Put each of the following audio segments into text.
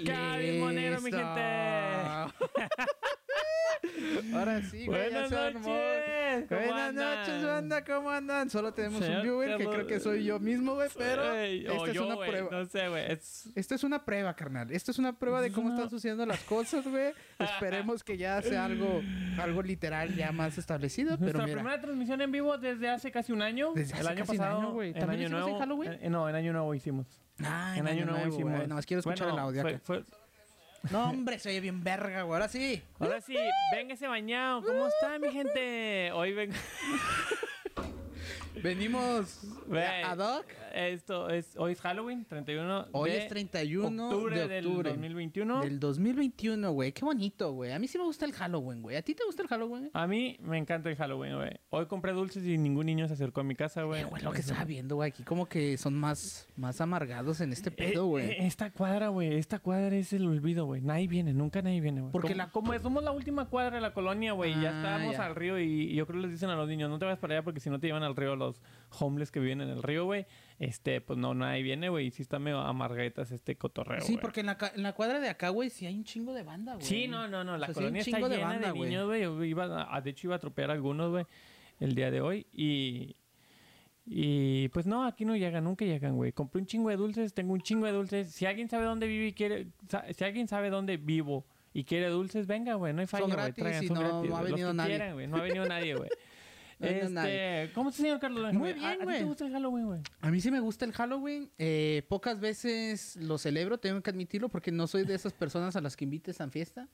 y Monero, mi gente. Ahora sí, güey. ya Buenas se armó. Noches, ¿cómo Buenas andan? noches, banda. ¿Cómo andan? Solo tenemos Señor un viewer que creo que soy yo mismo, güey. Pero Ey, esta es yo, una güey, prueba. No sé, güey. Es... Esta es una prueba, carnal. Esta es una prueba de Es cómo están sucediendo las cosas, güey. Esperemos que ya sea algo, algo literal ya más establecido. Pero Nuestra mira, primera transmisión en vivo desde hace casi un año. Desde el hace año casi un pasado. año, güey. En ¿También año hicimos en nuevo. Halloween? eh, no, en año nuevo hicimos. Ah, en año nuevo hicimos. güey. Nomás quiero escuchar Bueno, el audio fue- acá. fue- No, hombre, se oye bien verga, güey. Ahora sí. Ahora sí, véngase bañado. ¿Cómo está, mi gente? Hoy vengo. Venimos ad hoc. Esto es. Hoy es Halloween, 31. Hoy de es 31 octubre de del octubre. 2021. Del 2021, güey. Qué bonito, güey. A mí sí me gusta el Halloween, güey. ¿A ti te gusta el Halloween? A mí me encanta el Halloween, güey. Hoy compré dulces y ningún niño se acercó a mi casa, güey. Eh, güey, lo que estaba viendo, güey. Aquí como que son más, más amargados en este Eh, pedo, güey. eh, esta cuadra, güey, esta cuadra es el olvido, güey. Nadie viene, nunca nadie viene, güey. Porque como, la- como somos la última cuadra de la colonia, güey, ya Ah, ya. al río y, y yo creo que les dicen a los niños, no te vayas para allá porque si no te llevan al río los homeless que viven en el río, güey. Este, pues no, nadie viene, güey. Y sí está medio amarguetas este cotorreo, sí, porque en la, en la cuadra de acá, güey, sí hay un chingo de banda, güey. Sí, no, no, no. La O sea, sí hay un colonia está de llena de, banda, güey. niños, güey. Yo iba a- de hecho, iba a atropellar a algunos, güey, el día de hoy. Y. Y pues no, aquí no llegan, nunca llegan, güey. Compré un chingo de dulces, tengo un chingo de dulces. Si alguien sabe dónde vive y quiere. Si alguien sabe dónde vivo y quiere dulces, venga, güey. No hay falla, Son güey. gratis traigan, y son no- gratis, no ha venido nadie. quieran. No ha venido nadie, güey. Este, nadie. ¿Cómo está, señor Carlos? Muy ¿A- bien, ¿A, ti güey. te gusta el Halloween, güey? A mí sí me gusta el Halloween. Eh, pocas veces lo celebro, tengo que admitirlo, porque no soy de esas personas a las que invites a fiesta.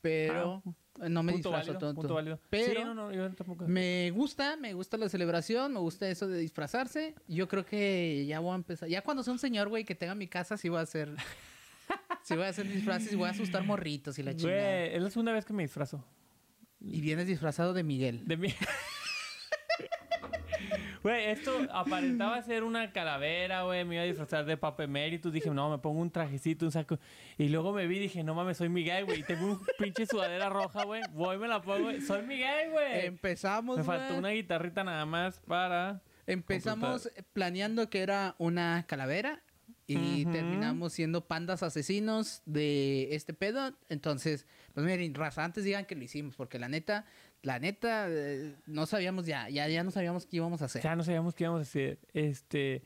Pero eh, no me punto disfrazo válido, tonto. punto válido. Pero Sí, no, no, yo tampoco. me gusta, me gusta la celebración, me gusta eso de disfrazarse. Yo creo que ya voy a empezar. Ya cuando sea un señor, güey, que tenga mi casa, sí voy a hacer. sí voy a hacer disfraces y voy a asustar morritos y la chingada. Güey, es la segunda vez que me disfrazo. Y vienes disfrazado de Miguel. De mí. Güey, esto aparentaba ser una calavera, güey. Me iba a disfrazar de Papa Emeritus. Dije, no, me pongo un trajecito, un saco. Y luego me vi y dije, no mames, soy Miguel, güey. Tengo un pinche sudadera roja, güey. Voy, me la pongo, güey. Soy Miguel, güey. Empezamos, Me faltó una guitarrita nada más para. Empezamos completar. planeando que era una calavera y terminamos siendo pandas asesinos de este pedo. Entonces, pues miren, raza, antes digan que lo hicimos, porque la neta, la neta, eh, no sabíamos ya, ya, ya no sabíamos qué íbamos a hacer. Ya no sabíamos qué íbamos a hacer. Este.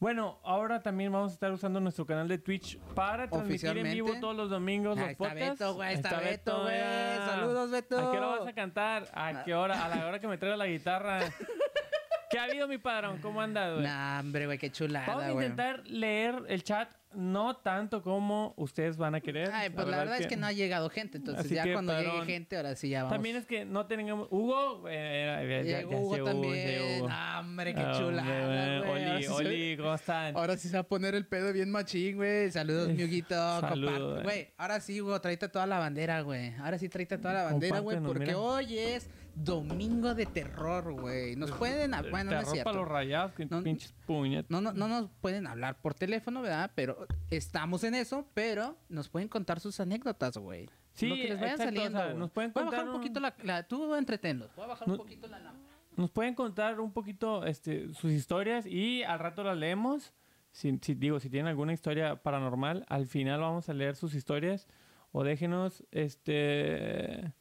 Bueno, ahora también vamos a estar usando nuestro canal de Twitch para transmitir en vivo todos los domingos Ah, los está podcasts. Beto, güey, está Beto, güey. Saludos, Beto. ¿A qué hora vas a cantar? ¿A qué hora? A la hora que me traiga la guitarra. ¿Qué ha habido, mi padrón? ¿Cómo andas, güey? Nah, hombre, güey, qué Vamos chulada, a güey. intentar leer el chat, no tanto como ustedes van a querer. Ay, pues la verdad es que no ha llegado gente, entonces Así ya que, cuando llegue gente, ahora sí ya vamos. También es que no tenemos... Hugo... eh, ya- ya- Llegó ya Hugo también. Ah, hombre, qué hombre, güey. Ahora Oli, sí Oli, ¿cómo están? Ahora sí se va a poner el pedo bien machín, güey. Saludos, Eh, Miuguito. saludos, güey. Ahora sí, Hugo, tráete toda la bandera, güey. Ahora sí, tráete toda la bandera, güey. Porque mira. hoy es domingo de terror, güey. Nos pueden... hab- Bueno, no es Terror cierto. para los rayados, que No- pinches puñetas. No, no, no nos pueden hablar por teléfono, ¿verdad? Pero estamos en eso, pero nos pueden contar sus anécdotas, güey. Sí, Lo que les vaya exacto, saliendo. o sea, nos pueden Voy a contar bajar un un- poquito la, la- Tú entretenlos. Voy a bajar No- un poquito la lámpara. Nos pueden contar un poquito este, sus historias y al rato las leemos. Si, si- digo, si tienen alguna historia paranormal, al final vamos a leer sus historias. O déjenos, este.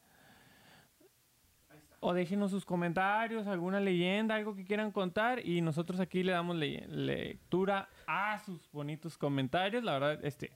O déjenos sus comentarios, alguna leyenda, algo que quieran contar. Y nosotros aquí le damos le- lectura a sus bonitos comentarios. La verdad, este.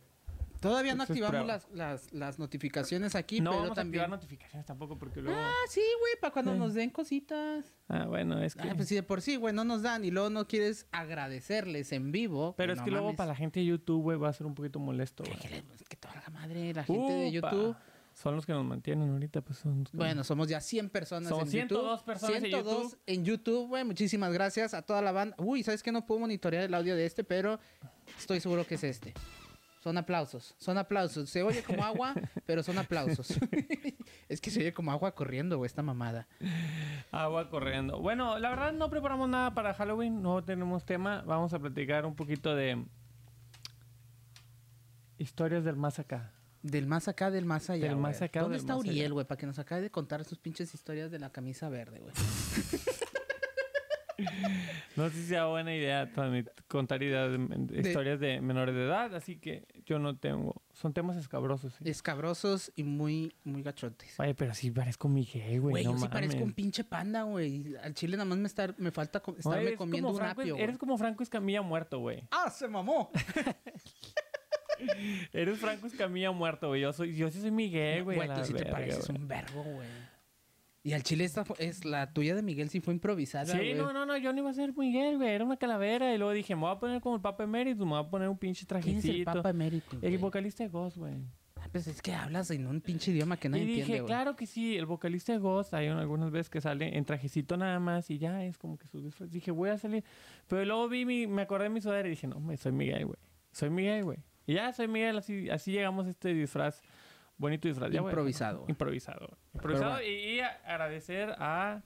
Todavía no es activamos las, las, las notificaciones aquí, no pero vamos a también... activar notificaciones tampoco porque luego. Ah, sí, güey, para cuando Sí. nos den cositas. Ah, bueno, es que. Ah, pues si de por sí, güey, no nos dan y luego no quieres agradecerles en vivo. Pero pues es no que luego para la gente de YouTube, güey, va a ser un poquito molesto, güey. Que, que te valga madre la gente de. YouTube. Son los que nos mantienen ahorita, pues son. Bueno, somos ya 100 personas en 102 YouTube. personas en 102 YouTube. en YouTube, güey. Muchísimas gracias a toda la banda. Uy, ¿sabes qué? No puedo monitorear el audio de este, pero estoy seguro que es este. Son aplausos, son aplausos. Se oye como agua, pero son aplausos. es que se oye como agua corriendo, güey, esta mamada. Agua corriendo. Bueno, la verdad no preparamos nada para Halloween, no tenemos tema. Vamos a platicar un poquito de historias del más acá. Del más acá, del más allá. Del güey. más acá ¿Dónde del está más allá? Uriel, güey? Para que nos acabe de contar sus pinches historias de la camisa verde, güey. No sé si sea buena idea contar ideas de- historias de menores de edad, así que yo no tengo. Son temas escabrosos. sí. Escabrosos y muy, muy gachotes. Oye, pero sí parezco Miguel, güey. Güey, no yo sí mames. parezco un pinche panda, güey. Al chile nada más me, estar, me falta estarme Oye, comiendo un apio. Eres como Franco Escamilla muerto, güey. ¡Ah, se mamó! Eres Franco Escamilla muerto, güey. Yo, soy, yo sí soy Miguel, güey. a Güey, la tú sí te pareces güey. un vergo, güey. Y al chile esta es la tuya de Miguel sí fue improvisada, Sí, güey. no, no, no, yo no iba a ser Miguel, güey. Era una calavera. Y luego dije, me voy a poner como el Papa Emérito. Me voy a poner un pinche ¿Quién trajecito. es el Papa Emérito? El vocalista de Ghost, güey. Ah, Pues es que hablas en un pinche idioma que nadie y dije, entiende, claro que sí, el vocalista de Ghost, hay un- algunas veces que sale en trajecito nada más y ya es como que su disfraz. Dije, voy a salir. Pero luego vi mi, me acordé de mi sudadera y dije, no, me soy Miguel, güey. Soy Miguel, güey. Y ya soy Miguel, así, así llegamos a este disfraz, bonito disfraz. Improvisado, güey. Improvisado. Improvisado. bueno. Y, y a- agradecer a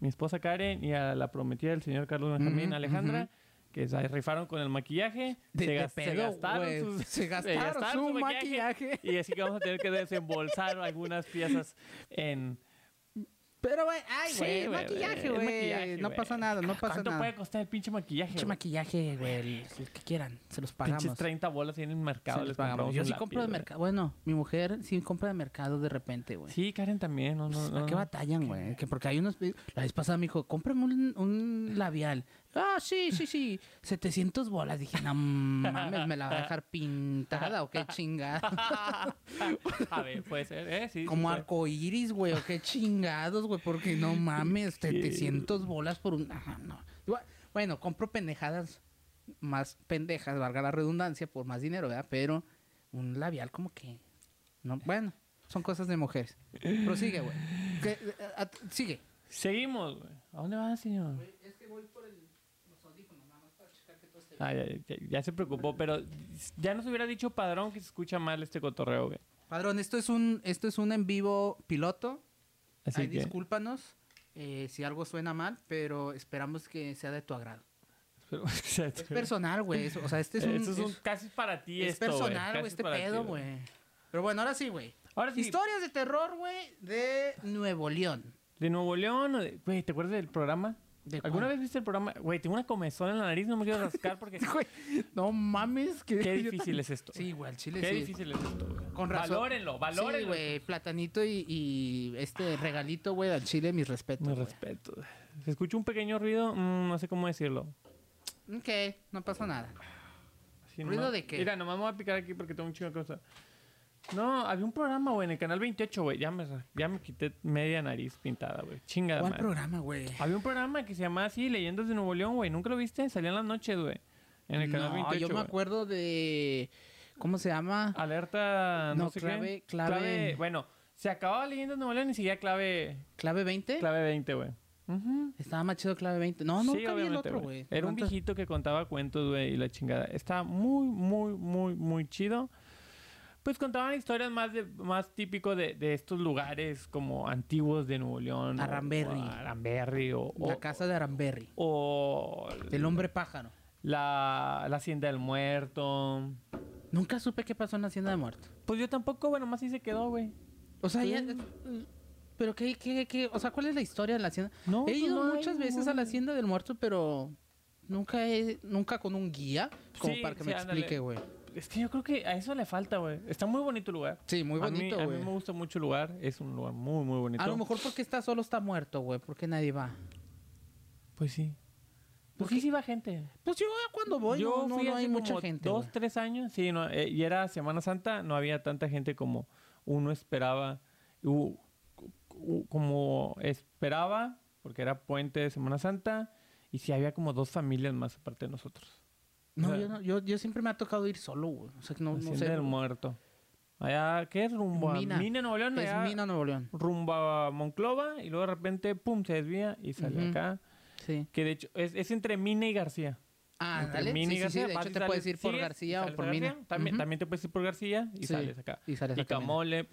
mi esposa Karen y a la prometida del señor Carlos Benjamín, Alejandra. Que se rifaron con el maquillaje. De, se, de gas- se gastaron sus- Se gastaron su maquillaje. y así que vamos a tener que desembolsar algunas piezas en... Pero, güey, ay, Sí, güey, güey, maquillaje, güey. No pasa nada, no pasa ¿Cuánto nada. puede costar el pinche maquillaje? Pinche güey? maquillaje, güey, el, que quieran, se los pagamos. Pinches 30 bolas ahí en el Se mercado. los les pagamos. Yo sí lápiz, compro de mercado. Bueno, mi mujer sí compra de mercado de repente, güey. Sí, Karen también. No, no, Pues, no, ¿A qué no. batallan, güey? Que porque hay unos... La vez pasada me dijo, cómprame un, un labial. Ah, sí, sí, sí. 700 bolas. Dije, no mames, ¿me la va a dejar pintada o qué chingada? a ver, puede ser, ¿eh? Sí, sí Como puede. arco iris, güey, o qué chingados, güey, porque no mames, 700 bolas por un... Ajá, no. Bueno, compro pendejadas más pendejas, valga la redundancia, por más dinero, ¿verdad? Pero un labial como que... No, bueno, son cosas de mujeres. Prosigue, güey. Eh, Sigue. Seguimos, güey. ¿A dónde vas, señor? Es que voy por los audífonos, nada más para checar que todo esté Ah, ya, ya- ya se preocupó, pero ya nos hubiera dicho padrón que se escucha mal este cotorreo, güey. Padrón, esto es un, esto es un en vivo piloto. Así Ay, que... discúlpanos eh, si algo suena mal, pero esperamos que sea de tu agrado. Es personal, güey. O sea, este es un. Esto es, un- es- casi para ti es esto, personal, güey, este pedo, güey. Pero bueno, ahora sí, güey. Ahora sí, Historias de terror, güey, de Nuevo León. de Nuevo León, güey, ¿te acuerdas del programa? ¿De ¿Alguna cuál? vez viste el programa? Güey, tengo una comezón en la nariz, no me quiero rascar porque... Güey, no mames, que Qué difícil es esto. Sí, güey, al chile Qué sí. difícil es esto, güey. Con razón. Valórenlo, valórenlo. Sí, güey, platanito y, y este regalito, güey, al chile, mis respetos. Mi güey. respeto. Se escucha un pequeño ruido, mm, no sé cómo decirlo. Ok, no pasa nada. Así ¿Ruido nomás- de qué? Mira, nomás me voy a picar aquí porque tengo un chingo de cosas. No, había un programa, güey, en el canal 28, güey. Ya me, ya me quité media nariz pintada, güey. Chingada ¿Cuál madre. programa, güey? Había un programa que se llamaba así, Leyendas de Nuevo León, güey. ¿Nunca lo viste? Salía en las noches, güey. En el canal no, 28, yo me acuerdo de... ¿Cómo se llama? Alerta, no, No, sé clave- qué. clave- Bueno, se acababa Leyendas de Nuevo León y seguía clave, ¿Clave 20? clave 20, güey. Estaba más chido Clave 20. No, Sí, nunca vi el otro, güey. Era un ¿Cuántas- viejito que contaba cuentos, güey, y la chingada. Estaba muy, muy, muy, muy chido. Pues contaban historias más de, más típico de, de estos lugares como antiguos de Nuevo León. Aramberri. o Aramberri o, o, La casa de Aramberri. o El hombre pájaro. la, la Hacienda del Muerto. Nunca supe qué pasó en la Hacienda de Muerto. Pues yo tampoco, bueno, más sí se quedó, güey. O sea, ya... Pero qué, qué, qué... O sea, ¿cuál es la historia de la Hacienda? No, He pues ido no hay muchas veces a la Hacienda del Muerto, pero... Nunca he... Nunca con un guía. Como Sí, para que sí, me ándale. explique, güey. Es que yo creo que a eso le falta, güey. Está muy bonito el lugar. Sí, muy bonito, A mí, güey. me gusta mucho el lugar. Es un lugar muy, muy bonito. A lo mejor porque está solo está muerto, güey. Porque nadie va. Pues sí. Pues ¿Por sí, sí va gente. Pues yo cuando voy yo no, fui no hace hay mucha como gente. dos, güey. tres años, sí, no, eh, y era Semana Santa, no había tanta gente como uno esperaba, u- u- como esperaba, porque era puente de Semana Santa, y sí había como dos familias más aparte de nosotros. No, yo, no yo, yo siempre me ha tocado ir solo, güey. O sea, que no, no sé. del Muerto. Allá, ¿qué es? Rumbo a Mina. Nuevo León, Es allá, Mina, Nuevo León. rumbo a Monclova, y luego de repente, pum, se desvía y sale acá. Sí. Que de hecho, es, es entre Mina y García. Ah, Entre dale. Mina Sí, y sí, sí. García, De hecho, te puedes ir por García o por García. Mina. También, también te puedes ir por García y sales acá. Y sales Y acá. Camole.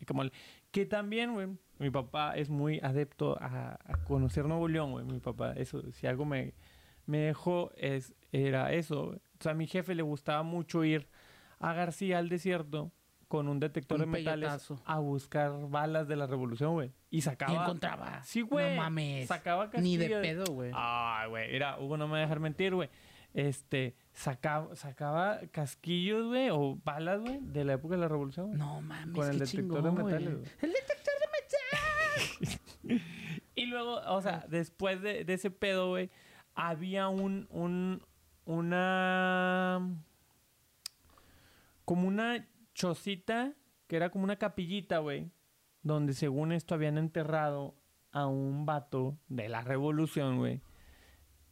Y Camole. Que también, güey, mi papá es muy adepto a, a conocer Nuevo León, güey. Mi papá, eso, si algo me, me dejó, es, era eso. güey. O sea, a mi jefe le gustaba mucho ir a García, al desierto, con un detector Un de metales a buscar balas de la revolución, güey. Y ¿Qué sacaba. encontraba? Sí, güey. No mames. Sacaba Ni de pedo, güey. Ay, güey. Mira, Hugo no me va a dejar mentir, güey. Este, sacaba, sacaba casquillos, güey, o balas, güey, de la época de la revolución. güey. No mames, Con el detector chingón, de metales, güey. El detector de metales. Y luego, o sea, después de, de ese pedo, güey, había un, un, una, como una chocita, que era como una capillita, güey, donde según esto habían enterrado a un vato de la revolución, güey.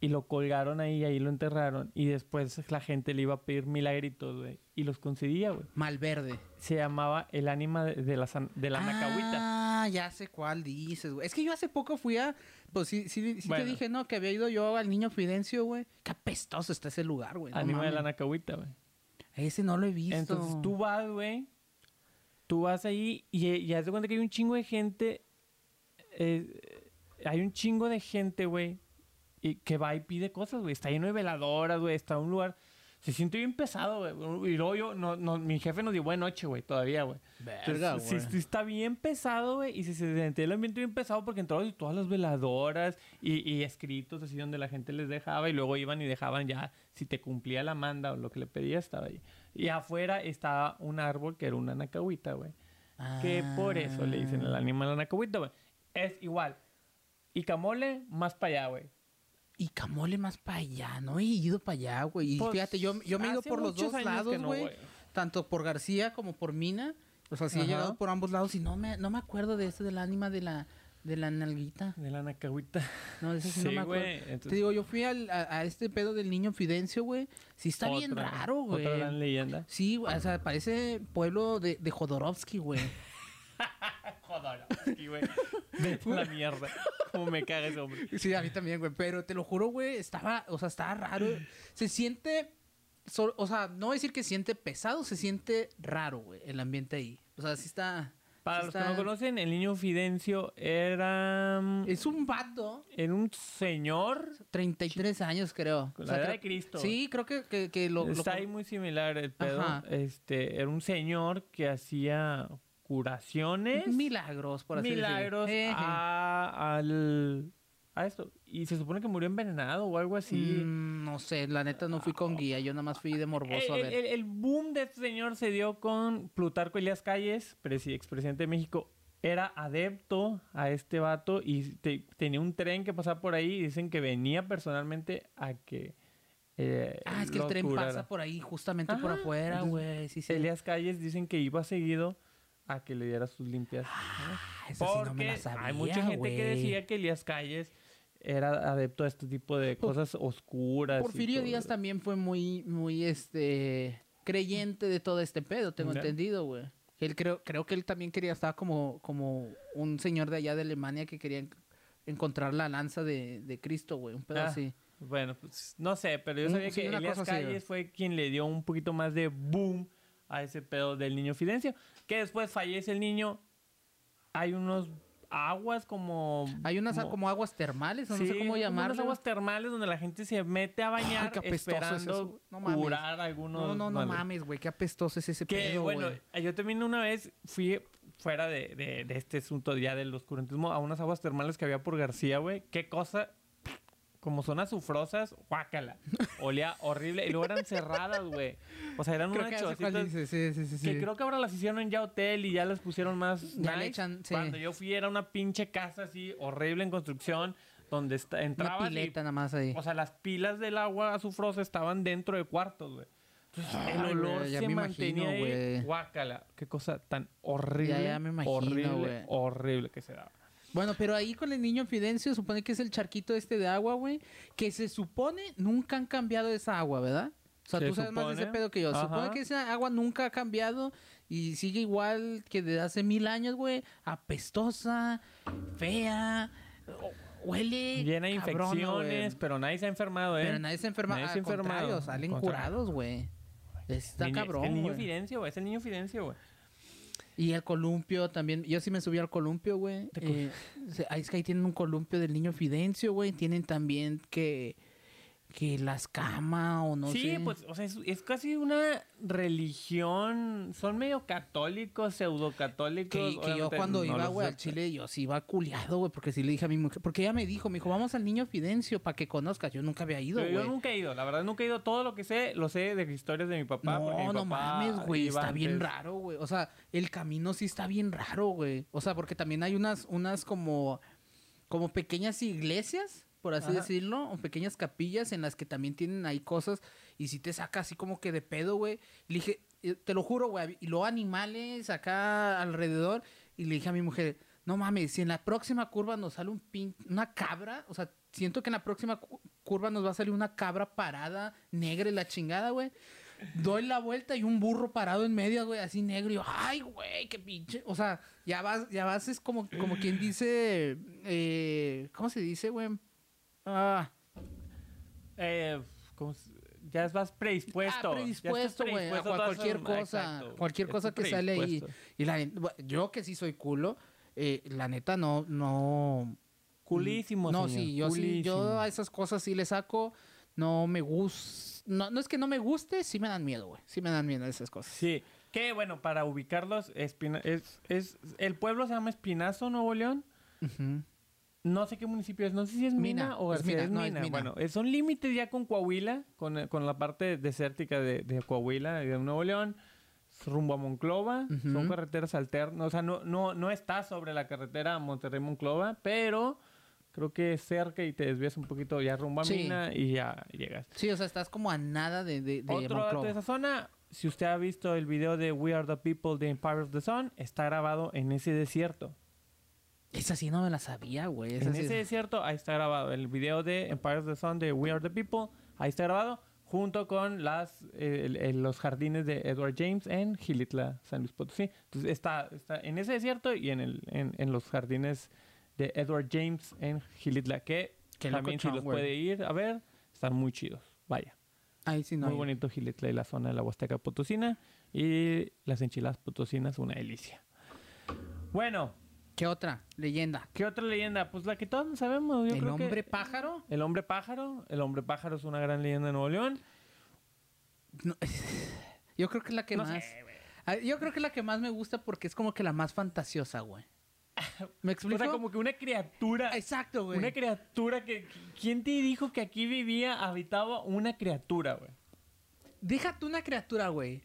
Y lo colgaron ahí, ahí lo enterraron. Y después la gente le iba a pedir milagritos, güey. Y los concedía, güey. Malverde. Se llamaba el ánima de, de la, san- de la Nacahuita. Ah, ya sé cuál dices, güey. Es que yo hace poco fui a. Pues sí, sí, sí Bueno. te dije, no, que había ido yo al niño Fidencio, güey. Qué apestoso está ese lugar, güey. no Ánima de la. Nacahuita, güey. Ese no lo he visto. Entonces tú vas, güey. Tú vas ahí y, y haz de cuenta que hay un chingo de gente. eh, hay un chingo de gente, güey. Y que va y pide cosas, güey. Está lleno de veladoras, güey. Está un lugar. Se siente bien pesado, güey. Y luego yo, no, no, mi jefe nos dio buena noche, güey, todavía, güey. Verga, sí, güey. sí está bien pesado, güey. Y se, se sentía el ambiente bien pesado porque entraron todas las veladoras y, y escritos así donde la gente les dejaba. Y luego iban y dejaban ya, si te cumplía la manda o lo que le pedía, estaba ahí. Y afuera estaba un árbol que era una anacahuita, güey. Que por eso le dicen el Ah. animal anacahuita, güey. Es igual. Y camole, más para allá, güey. Y Camole más para allá, no he ido para allá, güey. Y Pues, fíjate, yo, yo me he ido por los dos lados, no, güey. tanto por García como por Mina. O sea, sí he Ajá. llegado por ambos lados y no me, no me acuerdo de ese del ánima de la, de la nalguita. De la anacahuita. No, de ese sí, no me acuerdo. Entonces, Te digo, yo fui al- a, a este pedo del niño Fidencio, güey. Sí está bien raro, güey. Otra gran leyenda. Sí, o sea, parece pueblo de, de Jodorowsky, güey. Jodorowsky, güey. La mierda. Cómo me caga ese hombre. Sí, a mí también, güey. Pero te lo juro, güey, estaba, o sea, estaba raro. Se siente, so- o sea, no voy a decir que siente pesado, se siente raro, güey, el ambiente ahí. O sea, sí está... Para sí los que no conocen, el niño Fidencio era, mm, Es un vato, era un señor. 33 años, creo. Con O la sea, edad de Cristo. Sí, creo que, que, que lo... lo- Está ahí muy similar el pedo. Ajá. Este, era un señor que hacía curaciones, Milagros, por así decirlo. milagros a, al, a esto. Y se supone que murió envenenado o algo así. Mm, no sé, la neta no fui con guía, yo nada más fui de morboso a ver. el- el boom de este señor se dio con Plutarco Elías Calles, presi- expresidente de México. Era adepto a este vato y te- tenía un tren que pasaba por ahí y dicen que venía personalmente a que. eh, ah, es que el tren curara. pasa por ahí, justamente por afuera, güey. Sí, sí. Elías Calles dicen que iba seguido a que le diera sus limpias. Ah, esa sí Porque no me la sabía, hay mucha gente que decía que Elías Calles era adepto a este tipo de cosas oscuras. Porfirio. Díaz también fue muy, muy, este, creyente de todo este pedo, tengo entendido, güey. Él creo, creo que él también quería, estaba como, como un señor de allá de Alemania que quería en- encontrar la lanza de, de Cristo, güey, un pedo Ah, así. Bueno, pues no sé, pero yo sabía sí, que así, Calles fue quien le dio un poquito más de boom a ese pedo del niño Fidencio. Que después fallece el niño. Hay unos aguas como. Hay unas como, aguas termales, o no sé cómo como unas llamarlas. aguas termales donde la gente se mete a bañar es esperando. No curar algunos. No, no, no males. mames, güey, qué apestoso es ese Que pedo, bueno, yo también una vez fui fuera de, de- de este asunto ya del oscurantismo a unas aguas termales que había por García, güey. Qué cosa. Como son azufrosas, guácala. Olía horrible. Y luego eran cerradas, güey. O sea, eran Creo unas chocitas dices, sí, sí, sí, que sí. creo que ahora las hicieron ya hotel y ya las pusieron más Ya le nice. echan, sí. Cuando yo fui era una pinche casa así horrible en construcción donde está, Una entrabas y pileta nada más ahí. o sea, las pilas del agua azufrosa estaban dentro de cuartos, güey. Entonces, el olor ya se me mantenía imagino, ahí. güey. Guácala. Qué cosa tan horrible. ya me imagino, horrible, horrible que se daba. Bueno, pero ahí con el niño Fidencio supone que es el charquito este de agua, güey. Que se supone nunca han cambiado esa agua, ¿verdad? O sea, Se tú sabes más de ese pedo que yo. Se supone que esa agua nunca ha cambiado y sigue igual que de hace mil años, güey. Apestosa, fea, huele. Llena de infecciones, pero nadie se ha enfermado, ¿eh? Pero nadie se enferma. Nadie se ha enfermado. contrario, salen curados, güey. Está Niño- cabrón, El niño. Fidencio, güey. Es el niño Fidencio, güey. Y el columpio también. Yo sí me subí al columpio, güey. Eh, es que ahí tienen un columpio del niño Fidencio, güey. Tienen también que. Que la escama o no sí, sé. pues, o sea, es, es casi una religión. Son medio católicos, pseudocatólicos. Que, que yo cuando no iba, güey, al. Chile, yo sí iba culiado, güey, porque sí le dije a mi mujer, porque ella me dijo, me dijo, vamos al niño Fidencio para que conozcas. Yo nunca había ido, Pero yo güey. nunca he ido, la verdad nunca he ido. Todo lo que sé, lo sé de historias de mi papá. mi No, no papá mames, güey, está bien raro, güey. O sea, el camino sí está bien raro, güey. O sea, porque también hay unas, unas como, como pequeñas iglesias, por así Ajá. decirlo, o pequeñas capillas en las que también tienen ahí cosas y si te saca así como que de pedo, güey. Le dije, eh, te lo juro, güey, y luego animales acá alrededor y le dije a mi mujer, no mames, si en la próxima curva nos sale un pin, una cabra, o sea, siento que en la próxima cu- curva nos va a salir una cabra parada, negra y la chingada, güey. Doy la vuelta y un burro parado en medio, güey, así negro. Y yo, ay, güey, qué pinche. O sea, ya vas, ya vas, es como, como quien dice, eh, ¿cómo se dice, güey? Ah, Eh, ¿cómo se- ya vas predispuesto. ah, predispuesto, güey, a cualquier cosa, exacto, cualquier ya cosa que sale ahí. Y la, yo que sí soy culo, eh, la neta no, no. Culísimo, No, señor, sí, yo sí, yo a esas cosas sí le saco. No me gusta. No, no es que no me guste, sí me dan miedo, güey. Sí me dan miedo esas cosas. Sí, que bueno, para ubicarlos, Espina- es, es, el pueblo se llama Espinazo, Nuevo León. No sé qué municipio es, no sé si es Mina, Mina, o es García. Mina, es no, es Mina. Mina. Bueno, son límites ya con Coahuila, con, eh, con la parte desértica de, de Coahuila y de Nuevo León, rumbo a Monclova. Son carreteras alternas, o sea, no, no, no está sobre la carretera Monterrey-Monclova, pero creo que es cerca y te desvías un poquito ya rumbo a Sí. Mina y ya llegas. Sí, o sea, estás como a nada de, de, de Otro dato de esa zona, si usted ha visto el video de We Are the People de Empire of the Sun, está grabado en ese desierto. Esa sí no me la sabía, güey. En sí- ese desierto, ahí está grabado. El video de Empire of the Sun de We Are the People, ahí está grabado, junto con las, eh, los jardines de Edward James en Gilitla, San Luis Potosí. Entonces está, está en ese desierto y en, el, en, en los jardines de Edward James en Gilitla, que también si los güey. puede ir a ver, están muy chidos. Vaya. Ahí sí no. Muy hay. bonito Gilitla y la zona de la Huasteca Potosina. Y las enchiladas potosinas, una delicia. Bueno, ¿Qué otra leyenda? ¿qué otra leyenda? Pues la que todos sabemos. Yo ¿El creo que- hombre pájaro? El hombre pájaro. El hombre pájaro es una gran leyenda de Nuevo León. No, yo creo que es la que No más. sé. Ah, Yo creo que es la que más me gusta porque es como que la más fantasiosa, güey. ¿Me explico? O sea, como que una criatura. Exacto, güey. Una criatura que... ¿Quién te dijo que aquí vivía, habitaba una criatura, güey? Déjate una criatura, güey.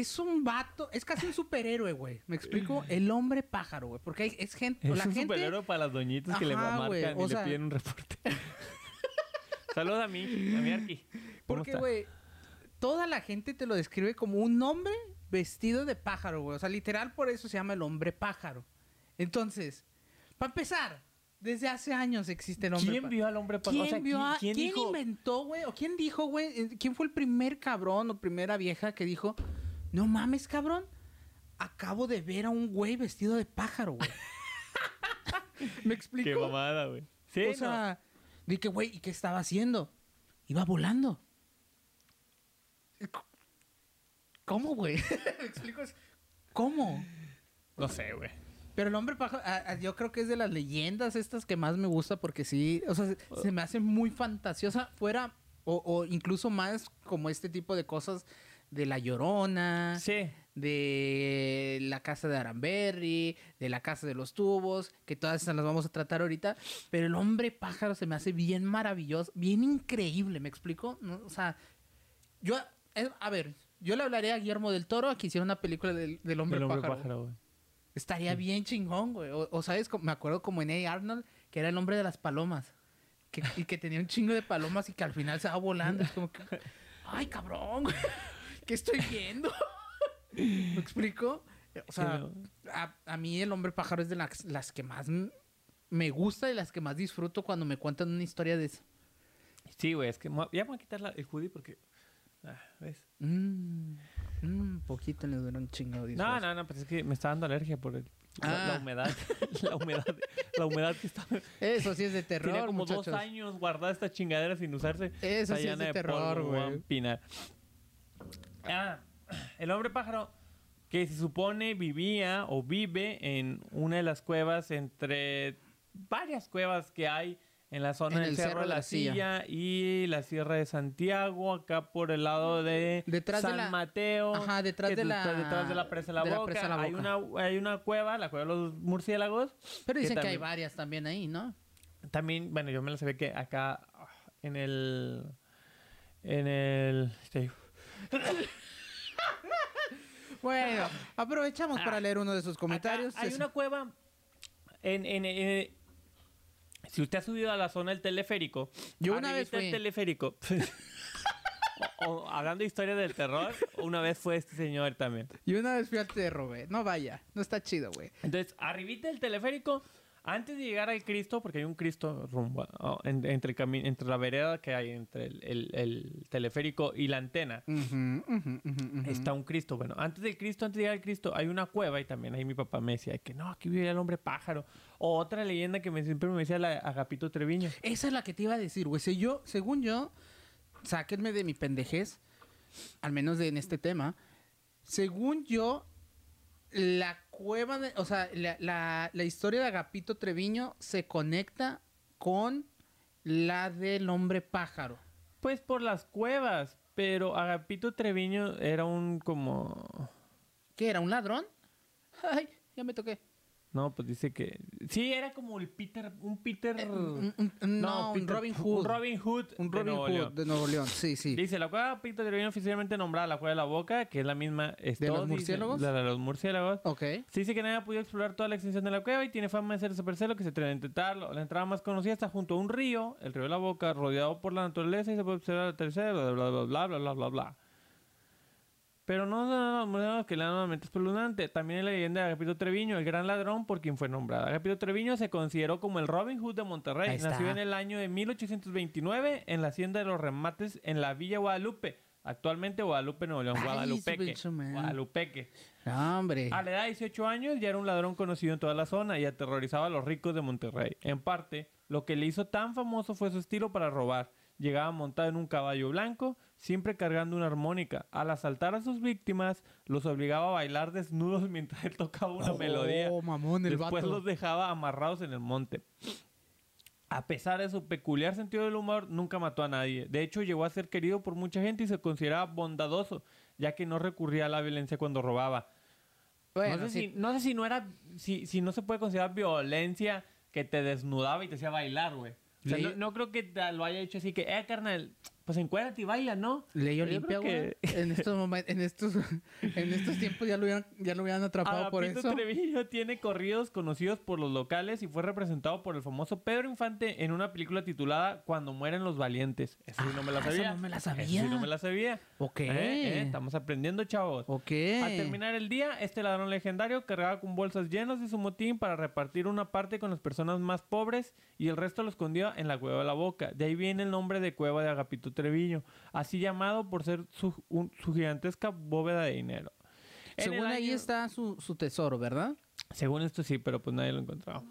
Es un vato, es casi un superhéroe, güey. ¿Me explico? El hombre pájaro, güey. Porque hay- es gente. Es la un gente superhéroe para las doñitas que le marcan y le piden un reporte. Saludos a mí, a mi Arqui. ¿Cómo Porque, güey, toda la gente te lo describe como un hombre vestido de pájaro, güey. O sea, literal por eso se llama el hombre pájaro. Entonces, para empezar, desde hace años existe el hombre ¿Quién vio al hombre pájaro? ¿Quién, O sea, vio a- ¿quién, quién dijo? inventó, güey? ¿O quién dijo, güey? ¿Quién fue el primer cabrón o primera vieja que dijo, no mames, cabrón? Acabo de ver a un güey vestido de pájaro, güey. ¿Me explico? Qué mamada, güey. Sí, o no. sea, dije, güey, ¿y qué estaba haciendo? Iba volando. ¿Cómo, güey? ¿Me explico? ¿Cómo? No sé, güey. Pero el hombre pájaro, ah, ah, yo creo que es de las leyendas estas que más me gusta porque sí, o sea, se, se me hace muy fantasiosa, fuera, o, o incluso más como este tipo de cosas de La Llorona, Sí. de la casa de Aramberry, de la casa de los tubos, que todas esas las vamos a tratar ahorita, pero el hombre pájaro se me hace bien maravilloso, bien increíble, ¿me explico? No, O sea, yo, eh, a ver, yo le hablaré a Guillermo del Toro a que hiciera una película del, del hombre, pájaro. pájaro, güey. Estaría bien chingón, güey. O, o, sabes, me acuerdo como en A. Arnold, que era el hombre de las palomas. Que, y que tenía un chingo de palomas y que al final se va volando. Es como que, ay, cabrón, güey, ¿qué estoy viendo? ¿Me explico? O sea, a, a mí el hombre pájaro es de las, las que más me gusta y las que más disfruto cuando me cuentan una historia de eso. Sí, güey, es que ya me voy a quitar la- el hoodie porque... ah, ¿Ves? Mmm, un poquito le dura un chingo de No, no, no, pues es que me está dando alergia por el, la, la Ah. humedad. la humedad. La humedad que está... Eso sí es de terror, Tiene como muchachos. dos años guardada esta chingadera sin usarse. Eso sí es de terror, güey. Ah, el hombre pájaro que se supone vivía o vive en una de las cuevas entre varias cuevas que hay en la zona En del el Cerro de la Silla y la Sierra de Santiago, acá por el lado de Detrás de San la- Mateo. Ajá, detrás de la- detrás de la presa de la de la Boca. presa La Hay, Boca. una, hay una cueva, la cueva de los murciélagos. Pero dicen que, hay varias también ahí, ¿no? También, bueno, yo me la sabía que acá en el. En el. Bueno, aprovechamos para leer uno de sus comentarios. Ah. Acá hay una cueva. En, en- en- si usted ha subido a la zona del teleférico. Yo una vez fui. teleférico. o, o hablando de historia del terror, una vez fue este señor también. Y una vez fui al cerro, güey. No vaya, no está chido, güey. Entonces, arribita del teleférico, antes de llegar al Cristo, porque hay un Cristo rumbo a- en- entre, cami- entre la vereda que hay entre el, el- el teleférico y la antena. Está un Cristo. Bueno, antes del Cristo, antes de llegar al Cristo, hay una cueva y también ahí mi papá me decía que no, aquí vivía el hombre pájaro. O otra leyenda que me, siempre me decía la Agapito Treviño. Esa es la que te iba a decir, güey. Si yo, según yo, sáquenme de mi pendejez, al menos de, en este tema. Según yo, la cueva de. O sea, la, la- la historia de Agapito Treviño se conecta con la del hombre pájaro. Pues por las cuevas, pero Agapito Treviño era un como... ¿Qué era? ¿Un ladrón? Ay, ya me toqué. No, pues dice que. Sí, era como el Peter. Un Peter. Eh, un, un, no, un Robin Hood. Un Robin Hood. Un Robin de Hood de Nuevo León, sí, sí. Dice: La cueva Peter viene oficialmente nombrada la cueva de la boca, que es la misma. Es ¿De los murciélagos? Dice, la de los murciélagos. Ok. Se dice que nadie ha podido explorar toda la extensión de la cueva y tiene fama de ser supercelo que se trata de intentarlo. La entrada más conocida está junto a un río, el río de la boca, rodeado por la naturaleza y se puede observar la tercera, bla, bla, bla, bla, bla, bla, bla. bla. Pero no son los modelos que dan nuevamente espeluznante. También la leyenda de Agapito Treviño, el gran ladrón por quien fue nombrado. Agapito Treviño se consideró como el Robin Hood de Monterrey. Nació en el año de 1829 en la hacienda de los remates en la Villa Guadalupe. Actualmente Guadalupe, Nuevo León. Guadalupeque. Guadalupeque. No, hombre. A la edad de 18 años ya era un ladrón conocido en toda la zona y aterrorizaba a los ricos de Monterrey. En parte, lo que le hizo tan famoso fue su estilo para robar. Llegaba montado en un caballo blanco, siempre cargando una armónica. Al asaltar a sus víctimas, los obligaba a bailar desnudos mientras él tocaba una Oh, melodía. mamón, el Después vato. los dejaba amarrados en el monte. A pesar de su peculiar sentido del humor, nunca mató a nadie. De hecho, llegó a ser querido por mucha gente y se consideraba bondadoso, ya que no recurría a la violencia cuando robaba. Bueno, no, sé si, no sé si no era, si, si no se puede considerar violencia que te desnudaba y te hacía bailar, güey. O sea, Le- no, no creo que te lo haya hecho así que, eh, carnal, pues encuérdate y baila, ¿no? Ley Yo Olimpia, güey. que- En estos momentos, en estos, en estos tiempos ya lo hubieran, ya lo hubieran atrapado por Agapito eso. Treviño tiene corridos conocidos por los locales y fue representado por el famoso Pedro Infante en una película titulada Cuando mueren los valientes. Eso sí no me la Ah, sabía. no me la Eso sabía. sí no me la sabía. Ok. Eh, eh, Estamos aprendiendo, chavos. Ok. Al terminar el día, este ladrón legendario cargaba con bolsas llenas de su motín para repartir una parte con las personas más pobres y el resto lo escondía en la cueva de la boca. De ahí viene el nombre de cueva de Agapito Treviño, así llamado por ser su, un- su gigantesca bóveda de dinero. En Según el ahí año- está su, su tesoro, ¿verdad? Según esto sí, pero pues nadie lo encontraba.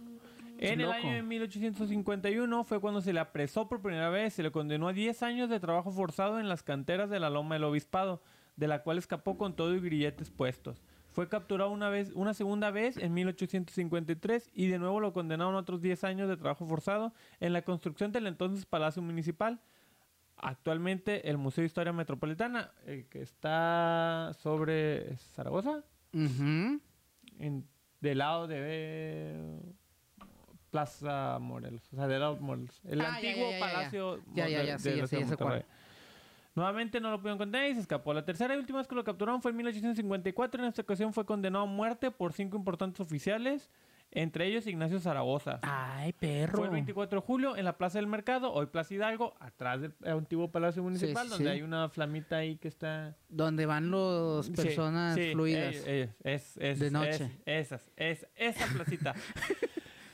En el año de 1851 fue cuando se le apresó por primera vez. Se le condenó a 10 años de trabajo forzado en las canteras de la Loma del Obispado, de la cual escapó con todo y grilletes puestos. Fue capturado una vez, una segunda vez en 1853 y de nuevo lo condenaron a otros 10 años de trabajo forzado en la construcción del entonces Palacio Municipal. Actualmente el Museo de Historia Metropolitana, eh, que está sobre Zaragoza, en, del lado de Plaza Morelos, o sea, del lado de Morelos. El Ah, antiguo ya, ya, ya. palacio de-. Nuevamente no lo pudieron condenar y se escapó. La tercera y última vez que lo capturaron fue en 1854. En esta ocasión fue condenado a muerte por cinco importantes oficiales, entre ellos Ignacio Zaragoza. Ay, perro. Fue el 24 de julio en la Plaza del Mercado, hoy Plaza Hidalgo, atrás del antiguo Palacio Municipal, sí, donde sí. hay una flamita ahí que está... Donde van Sí, personas sí, fluidas. ellos, ellos, es, es, De es- noche. esas, es, esa placita.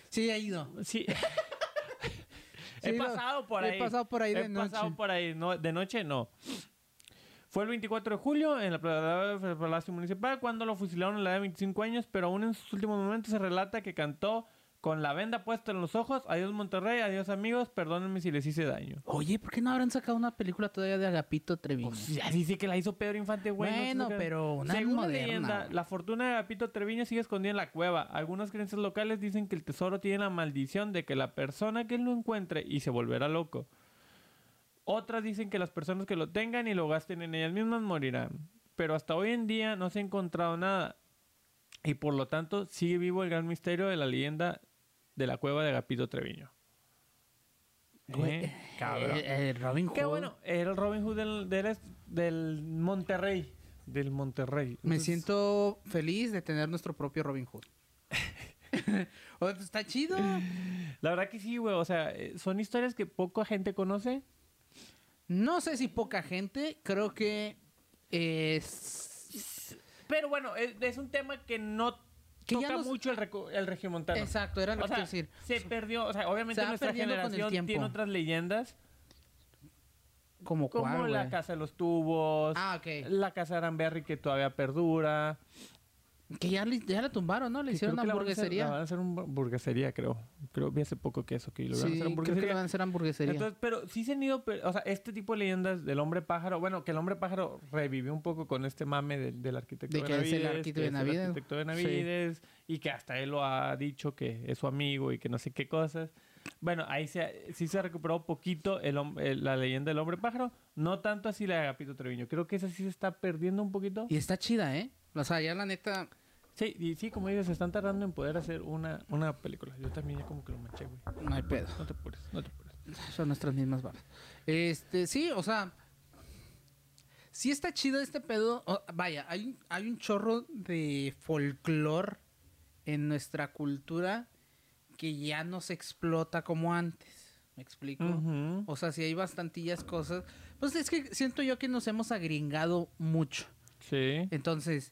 Sí, ha ido. Sí. He pasado por he ahí. pasado por ahí de He pasado noche. por ahí. No, de noche no. Fue el 24 de julio en la Plaza del Palacio Municipal cuando lo fusilaron a la edad de 25 años, pero aún en sus últimos momentos se relata que cantó Con la venda puesta en los ojos, adiós Monterrey, adiós amigos, perdónenme si les hice daño. Oye, ¿por qué no habrán sacado una película todavía de Agapito Treviño? Pues ya dice que la hizo Pedro Infante, güey. no Bueno, pero una Según moderna, leyenda, güey. la fortuna de Agapito Treviño sigue escondida en la cueva. Algunas creencias locales dicen que el tesoro tiene la maldición de que la persona que lo encuentre y se volverá loco. Otras dicen que las personas que lo tengan y lo gasten en ellas mismas morirán. Pero hasta hoy en día no se ha encontrado nada. Y por lo tanto sigue vivo el gran misterio de la leyenda de la cueva de Agapito Treviño. Güey, Eh, cabrón. eh, eh, Robin Hood. Qué bueno, era el Robin Hood del, del, Monterrey. Del Monterrey. Me Entonces, siento feliz de tener nuestro propio Robin Hood. Oye, pues está chido. La verdad que sí, güey. O sea, eh, son historias que poca gente conoce. No sé si poca gente, creo que es... Pero bueno, es, es un tema que no Que ya toca nos- mucho el, el regiomontano. Exacto, era lo O que sea, decir. se perdió. O sea, obviamente Se nuestra generación tiene otras leyendas. Como Como cuál, la? Casa de los Tubos. Ah, ok. La Casa de Aranberry que todavía perdura. Que ya, le- ya la tumbaron, ¿no? Le hicieron una hamburguesería. La van a hacer una hamburguesería, creo. Creo, vi hace poco que eso, que lo van a Sí, hacer creo que hamburguesería. van a hacer hamburguesería. Entonces, pero sí se han ido, o sea, este tipo de leyendas del hombre pájaro, bueno, que el hombre pájaro revivió un poco con este mame del, del arquitecto De que es el arquitecto que es el arquitecto Sí. Benavides, y que hasta él lo ha dicho que es su amigo y que no sé qué cosas. Bueno, ahí se, sí se ha recuperado poquito el, el- la leyenda del hombre pájaro, no tanto así la de Agapito Treviño. Creo que esa sí se está perdiendo un poquito. Y está chida, ¿eh? O sea, ya la neta... Sí, y sí, como dices, se están tardando en poder hacer una, una película. Yo también ya como que lo manché, güey. No hay pedo. No te apures, no te apures. Son nuestras mismas barbas. Este, sí, o sea... Sí está chido este pedo. Vaya, hay, un- hay un chorro de folclore en nuestra cultura que ya no se explota como antes. ¿Me explico? O sea, si hay bastantillas cosas. Pues es que siento yo que nos hemos agringado mucho. Sí. Entonces,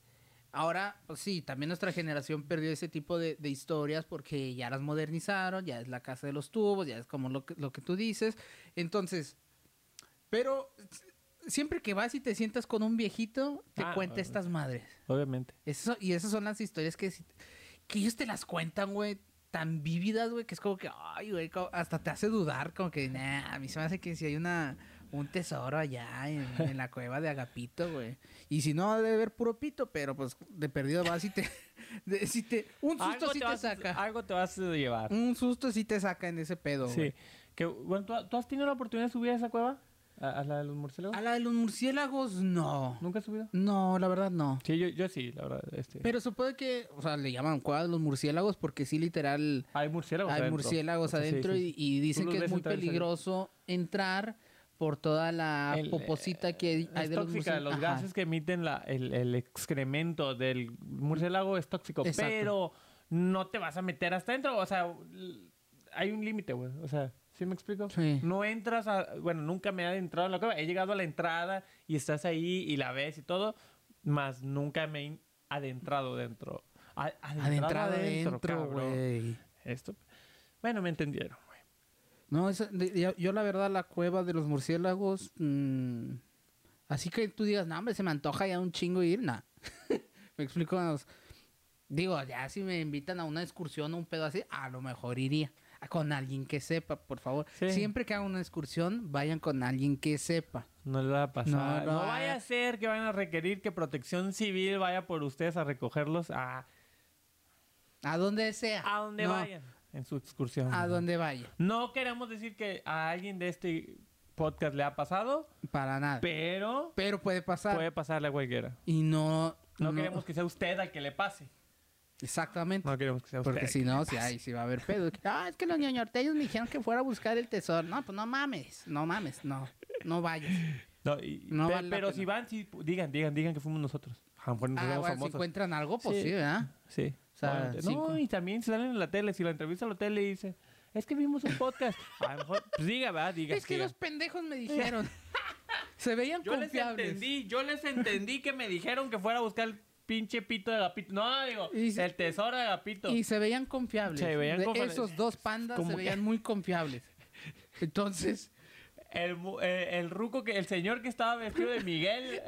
ahora, pues sí, también nuestra generación perdió ese tipo de, de historias porque ya las modernizaron, ya es la casa de los tubos, ya es como lo que, lo que tú dices. Entonces, pero siempre que vas y te sientas con un viejito, te Ah, cuenta estas madres. Obviamente. Eso, y esas son las historias que, que ellos te las cuentan, güey, tan vívidas, güey, que es como que, ay, güey, hasta te hace dudar, como que, nah, a mí se me hace que si hay una, un tesoro allá en, en la cueva de Agapito, güey. Y si no, debe haber puro pito, pero pues de perdido vas y te, de- si te, un susto sí te, a- saca. algo te vas a llevar. Un susto sí te saca en ese pedo, Sí. güey. Que, bueno, ¿tú, tú has tenido la oportunidad de subir a esa cueva? ¿A, a la de los murciélagos? A la de los murciélagos, no. ¿Nunca has subido? No, la verdad no. Sí, yo, yo sí, la verdad. Este. Pero supongo que, o sea, le llaman cueva de los murciélagos porque sí, literal, hay murciélagos hay adentro. murciélagos sí, adentro sí. Y, y dicen que es muy peligroso entrar por toda la El, poposita que hay, de tóxica, los gases que emiten la- el, el excremento del murciélago es tóxico, Exacto. pero no te vas a meter hasta adentro, o sea, hay un límite, güey, o sea, ¿sí me explico? Sí. No entras a, bueno, nunca me he adentrado en la cueva, he llegado a la entrada y estás ahí y la ves y todo, más nunca me he adentrado dentro. A- Adentrado adentro, cabrón. güey. Esto, bueno, me entendieron. No, esa- de- yo, yo la verdad la cueva de los murciélagos, mm, así que tú digas, no, hombre, se me antoja ya un chingo ir, nah. me explico. Digo, ya si me invitan a una excursión o un pedo así, a lo mejor iría. Con alguien que sepa, por favor. Sí. Siempre que hagan una excursión, vayan con alguien que sepa. No le va a pasar. No, No, no, vaya a ser que vayan a requerir que Protección Civil vaya por ustedes a recogerlos a, A donde sea. a donde No, vayan en su excursión. A donde vaya. No queremos decir que a alguien de este podcast le ha pasado, Para nada. pero Pero puede pasar. puede pasarle a cualquiera. Y no... No, queremos que sea usted al que le pase. Exactamente. No queremos que sea usted. Porque si no, si, si va a haber pedo. Ah, es que los ñoñorteños me dijeron que fuera a buscar el tesoro. No, pues no mames. No mames. No. No vayas. No, y- No pe- vale pero si van, sí, digan, digan, digan que fuimos nosotros. A lo mejor nos Ah, bueno, si encuentran algo, pues Sí. sí, ¿verdad? Sí. O sea, Obviamente. cinco. no, y también salen en la tele, si la entrevista a la tele y dice, es que vimos un podcast. A lo mejor, pues diga, ¿verdad? Diga. Es que diga. los pendejos me dijeron. Se veían Yo les confiables. entendí, yo les entendí que me dijeron que fuera a buscar el pinche pito de Agapito. No, digo, el tesoro de Agapito. Y se veían confiables. Se veían De confiables. Esos dos pandas Como se que- veían muy confiables. Entonces, El, eh, el ruco, que el señor que estaba vestido de Miguel.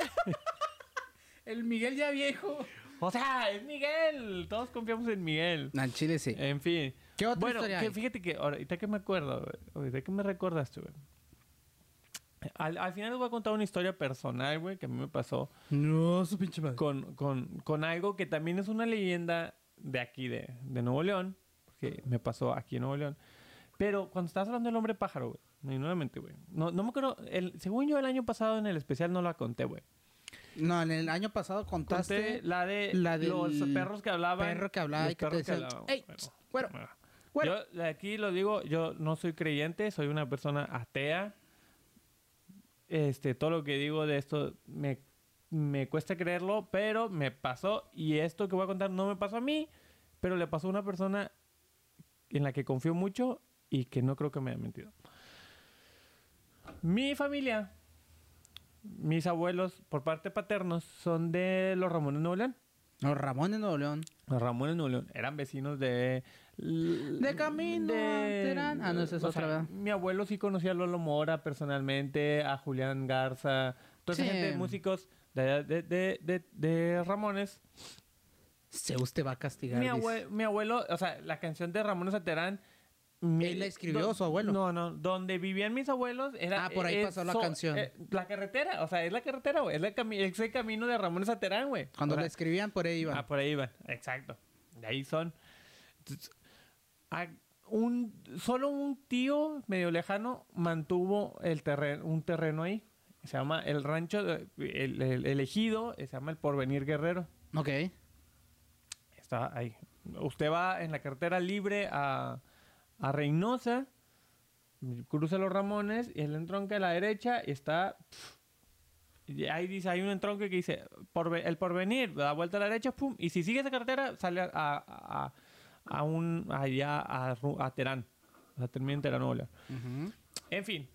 el Miguel ya viejo. O sea, es Miguel. Todos confiamos en Miguel. Al chile sí. En fin. ¿Qué otra Bueno, historia que hay? fíjate que ahorita que me acuerdo, güey, ahorita que me recordaste, güey. Al, al final les voy a contar una historia personal, güey, que a mí me pasó No, su pinche madre. con, con, con algo que también es una leyenda de aquí, de, de Nuevo León, porque me pasó aquí en Nuevo León. Pero cuando estás hablando del hombre pájaro, güey, y nuevamente, güey, no, no me acuerdo, el, según yo el año pasado en el especial no la conté, güey. No, en el año pasado contaste Conté la de la del los perros que hablaban. perro que hablaba y que te perros decía, hablaban, "Ey, bueno, bueno. güero". Yo aquí lo digo, yo no soy creyente, soy una persona atea. Este, todo lo que digo de esto me, me cuesta creerlo, pero me pasó y esto que voy a contar no me pasó a mí, pero le pasó a una persona en la que confío mucho y que no creo que me haya mentido. Mi familia, mis abuelos por parte paternos son de los Ramones Nuevo León. Los Ramones Nuevo León. Los Ramones Nuevo León eran vecinos de... De camino a Terán. Ah, no, esa es otra, sea, ¿verdad? Mi abuelo sí conocía a Lolo Mora personalmente, a Julián Garza, toda esa Sí. gente, músicos de, de, de, de, de Ramones. Zeus te va a castigar. Mi, abue- mi abuelo, o sea, la canción de Ramones a Terán... mi- ¿Él la escribió do- o su abuelo? No, no, donde vivían mis abuelos era... Ah, por ahí es pasó la so- canción. eh, la carretera, o sea, es la carretera, güey. Es, la cami- es el camino de Ramones a Terán, güey. Cuando O sea, le escribían, por ahí iban. Ah, por ahí van, exacto. De ahí son. Entonces, a- un, solo un tío medio lejano mantuvo el terreno, un terreno ahí. Se llama el rancho, de- el, el- el ejido, se llama el Porvenir Guerrero. Ok. Está ahí. Usted va en la carretera libre a, a Reynosa, cruza los Ramones y el entronque a la derecha y está. y ahí dice, hay un entronque que dice porve- el porvenir, da vuelta a la derecha, pum, y si sigue esa carretera, sale a, a, a un allá a, Terán. O sea, termina en. Ujú. En fin,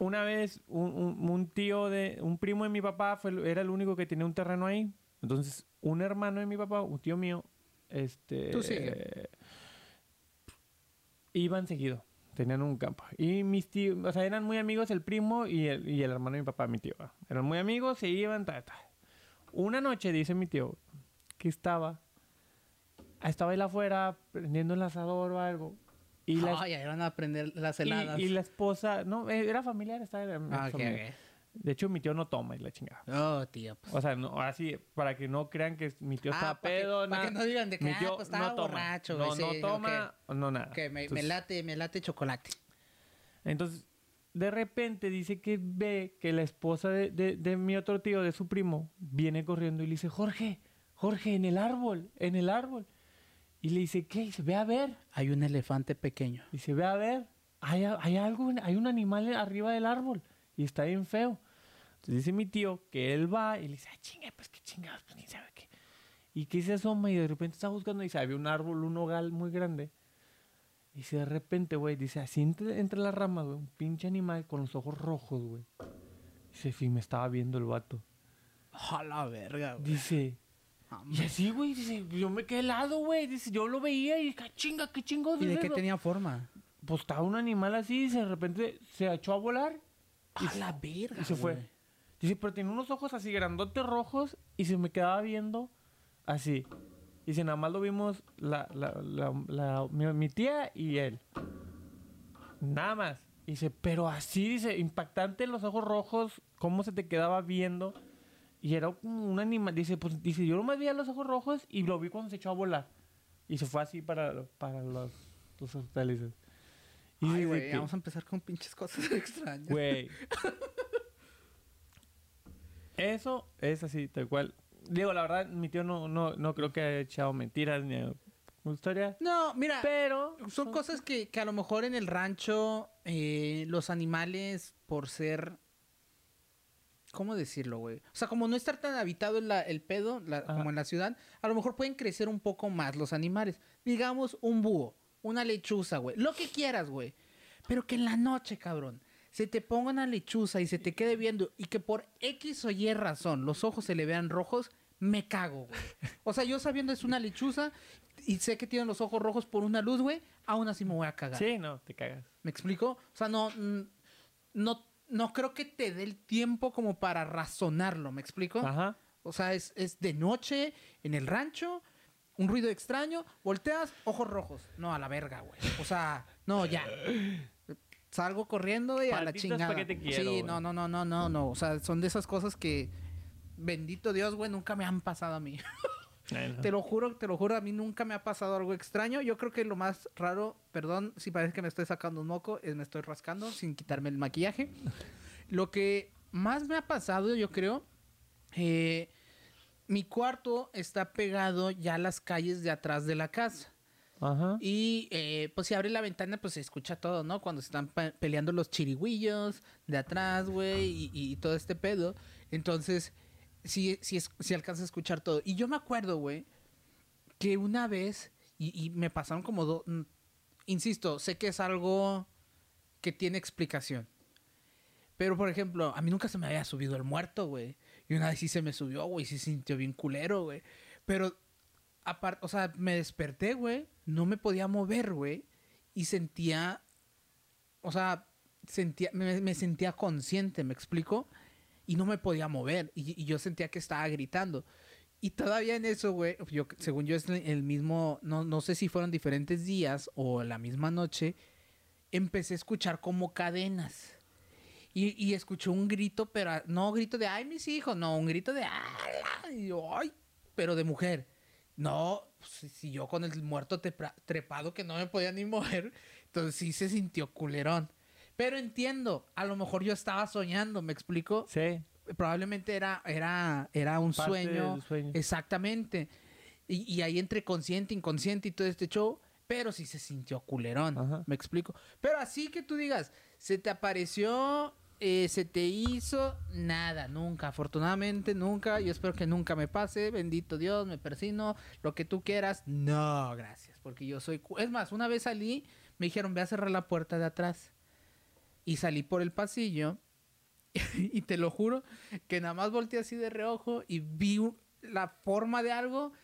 una vez un, un- un tío de, un primo de mi papá fue, era el único que tenía un terreno ahí. Entonces, un hermano de mi papá, un tío mío, este... Tú sigue. eh, iban seguido, tenían un campo. Y mis tíos, o sea, eran muy amigos el primo y el, y el hermano de mi papá, mi tío. Eran muy amigos, se iban, ta, ta. Una noche, dice mi tío, que estaba, estaba él afuera prendiendo el asador o algo. Y la, Ay, ahí van a aprender las heladas. y la esposa, no, eh, era familiar, estaba era Ah, ok, familiar. De hecho, mi tío no toma y la chingada. Oh, tío. pues. O sea, no, así, para que no crean que mi tío Ah, está pedo, nada. que no digan de que, Mi ah, tío pues estaba no toma. borracho, No, toma, no nada. Que me, me Entonces- late, me late chocolate. Entonces, de repente dice que ve que la esposa de, de- de mi otro tío, de su primo, viene corriendo y le dice, Jorge, Jorge, en el árbol, en el árbol. Y le dice, ¿qué? Y dice, ve a ver. Hay un elefante pequeño. Dice, ve a ver, hay, hay algo, hay un animal arriba del árbol y está bien feo. Dice mi tío que él va y le dice, ay, chinga, pues qué chingados, pues quién sabe qué. Y que se asoma y de repente está buscando y había un árbol, un nogal muy grande. Y dice, de repente, güey, dice, así entre, entre las ramas, güey, un pinche animal con los ojos rojos, güey. Dice, fin, me estaba viendo el vato. A la verga, güey. Dice, y así, güey, dice, yo me quedé helado, güey. Dice, yo lo veía y dije, "Ah, chinga, qué chingo. ¿Y de qué tenía forma? Pues estaba un animal así y de repente se echó a volar A la verga. y se fue. Güey. Dice, pero tenía unos ojos así grandotes rojos y se me quedaba viendo así. Dice, nada más lo vimos la, la, la, la- mi, mi tía y él. Nada más. Dice, pero así, dice, impactante los ojos rojos, cómo se te quedaba viendo. Y era como un animal. Dice, pues, dice, yo nomás veía los ojos rojos y lo vi cuando se echó a volar. Y se fue así para, para los, los hoteles. Y Ay, dice güey, vamos a empezar con pinches cosas extrañas. Güey. Eso es así, tal cual. Digo, la verdad, mi tío no, no, no creo que haya echado mentiras ni historia. No, mira, Pero son cosas que, que a lo mejor en el rancho eh, los animales, por ser... ¿Cómo decirlo, güey? O sea, como no estar tan habitado el, la- el pedo, la- como en la ciudad, a lo mejor pueden crecer un poco más los animales. Digamos, un búho, una lechuza, güey. Lo que quieras, güey. Pero que en la noche, cabrón, se te ponga una lechuza y se te quede viendo y que por X o Y razón los ojos se le vean rojos, me cago, güey. O sea, yo sabiendo es una lechuza y sé que tienen los ojos rojos por una luz, güey, aún así me voy a cagar. Sí, no, te cagas. ¿Me explico? O sea, no, no, no creo que te dé el tiempo como para razonarlo, ¿me explico? Ajá. O sea, es, es de noche en el rancho un ruido extraño, volteas, ojos rojos. No, a la verga, güey. O sea, no, ya. Salgo corriendo, güey, a la chingada. que te quiero, sí, no, no, no, no, no, no. O sea, son de esas cosas que, bendito Dios, güey, nunca me han pasado a mí. Te lo juro, te lo juro, a mí nunca me ha pasado algo extraño. Yo creo que lo más raro, perdón si parece que me estoy sacando un moco, es me estoy rascando sin quitarme el maquillaje. Lo que más me ha pasado, yo creo, eh, mi cuarto está pegado ya a las calles de atrás de la casa. Y eh, pues si abre la ventana, pues se escucha todo, ¿no? Cuando se están pe- peleando los chirigüillos de atrás, güey, y, todo este pedo. Entonces, sí, sí, es- sí alcanza a escuchar todo. Y yo me acuerdo, güey, que una vez, y, y me pasaron como dos, mm, insisto, sé que es algo que tiene explicación. Pero, por ejemplo, a mí nunca se me había subido el muerto, güey. Y una vez sí se me subió, güey, sí se sintió bien culero, güey. Pero aparte, o sea, me desperté, güey, no me podía mover, güey, y sentía, o sea, sentía, me, sentía consciente, ¿me explico? Y no me podía mover, y, yo sentía que estaba gritando. Y todavía en eso, güey, yo, según yo es el mismo, no, no sé si fueron diferentes días o la misma noche, empecé a escuchar como cadenas. Y, escuché un grito, pero no grito de, ay, mis hijos, no, un grito de, "Ala", y yo, ay, pero de mujer. No, pues, si- yo con el muerto trepado que no me podía ni mover, entonces sí se sintió culerón. Pero entiendo, a lo mejor yo estaba soñando, ¿me explico? Sí. Probablemente era, era, era un Parte sueño. del sueño. Exactamente. Y, y ahí entre consciente, inconsciente y todo este show, pero sí se sintió culerón, Ajá. me explico. Pero así que tú digas, se te apareció, eh, se te hizo, nada, nunca, afortunadamente nunca, yo espero que nunca me pase, bendito Dios, me persino, lo que tú quieras, no, gracias, porque yo soy... Es más, una vez salí, me dijeron, ve a cerrar la puerta de atrás. Y salí por el pasillo y te lo juro que nada más volteé así de reojo y vi la forma de algo.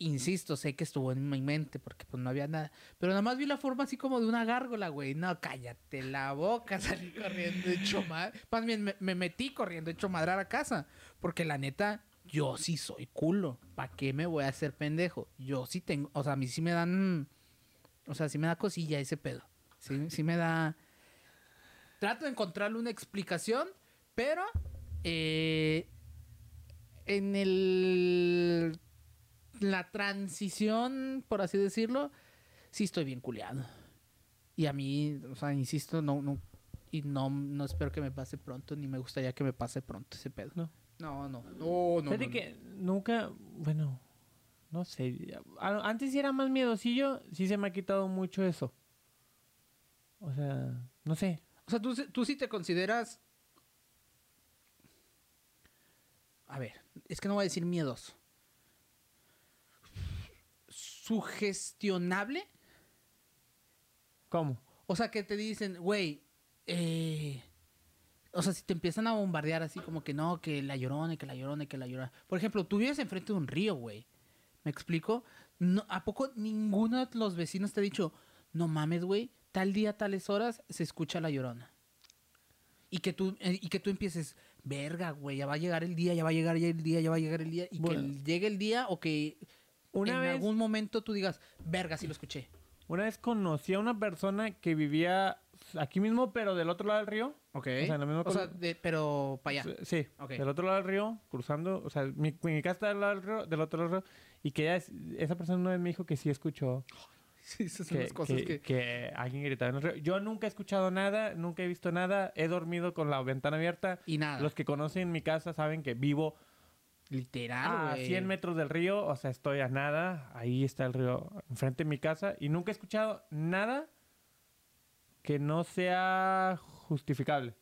Insisto, sé que estuvo en mi mente porque pues no había nada. Pero nada más vi la forma así como de una gárgola, güey. No, cállate la boca. Salí corriendo hecho madre. Más bien me, me metí corriendo hecho madre a la casa. Porque la neta, yo sí soy culo. ¿Para qué me voy a hacer pendejo? Yo sí tengo... O sea, a mí sí me dan... O sea, sí me da cosilla ese pedo. Sí, sí me da... Trato de encontrarle una explicación, pero eh, en el la transición, por así decirlo, sí estoy bien culeado. Y a mí, o sea, insisto, no, no, y no, no espero que me pase pronto, ni me gustaría que me pase pronto ese pedo. No. No, no, no, no. Que nunca, bueno, no sé. Antes sí era más miedosillo, sí se me ha quitado mucho eso. O sea, no sé. O sea, tú, tú sí te consideras... A ver, es que no voy a decir miedoso. ¿Sugestionable? ¿Cómo? O sea, que te dicen, güey, eh... O sea, si te empiezan a bombardear así como que no, que la llorona, que la llorona, que la llorona. Por ejemplo, tú vives enfrente de un río, güey. ¿Me explico? No, ¿A poco ninguno de los vecinos te ha dicho, no mames, güey, tal día, tales horas se escucha la llorona? Y que tú, eh, y que tú empieces, verga, güey, ya va a llegar el día, ya va a llegar ya el día, ya va a llegar el día. Y Bueno. que llegue el día o que Una en vez, algún momento tú digas, verga, sí lo escuché. una vez conocí a una persona que vivía aquí mismo, pero del otro lado del río. Ok. O sea, en la misma O sea, de- pero para allá. Sí, Ok. del otro lado del río, cruzando, o sea, mi, mi casa está del, lado del, río, del otro lado del río, y que ella es- esa persona una vez me dijo que sí escuchó Sí, esas son que, las cosas que- que... que alguien gritaba en el río. Yo nunca he escuchado nada, nunca he visto nada, he dormido con la ventana abierta. Y nada. Los que conocen mi casa saben que vivo Literal, a güey. 100 metros del río, o sea, estoy a nada, ahí está el río enfrente de mi casa, y nunca he escuchado nada que no sea justificable.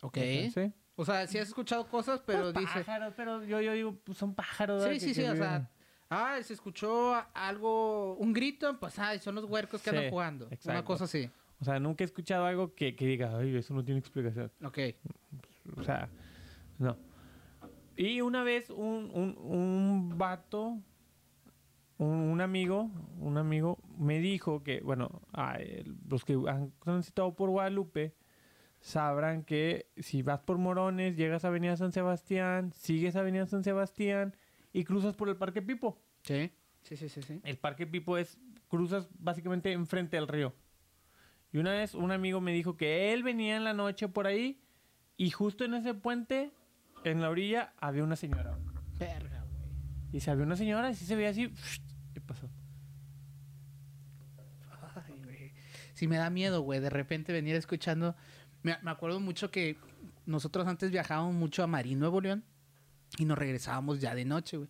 Ok. ¿Sí? O sea, sí has escuchado cosas, pero Pues dices... pájaros, pero yo, yo digo, pues son pájaros. Sí, sí, sí, o sea... Ah, se escuchó algo, un grito, pues ay, son los huercos que Sí, andan jugando. Una exacto. cosa así. O sea, nunca he escuchado algo que, que diga, ay, eso no tiene explicación. Ok. O sea, no. Y una vez un, un, un vato, un, un amigo, un amigo me dijo que, bueno, los que han transitado por Guadalupe sabrán que si vas por Morones, llegas a Avenida San Sebastián, sigues Avenida San Sebastián y cruzas por el Parque Pipo. Sí, sí, sí, sí. sí. El Parque Pipo es, cruzas básicamente enfrente del río. Y una vez un amigo me dijo que él venía en la noche por ahí y justo en ese puente, en la orilla, había una señora. Verga, güey. Y se había una señora y sí se veía así. ¿Qué pasó? Ay, güey. Sí me da miedo, güey, de repente venir escuchando. Me, me acuerdo mucho que nosotros antes viajábamos mucho a Marín, Nuevo León, y nos regresábamos ya de noche, güey.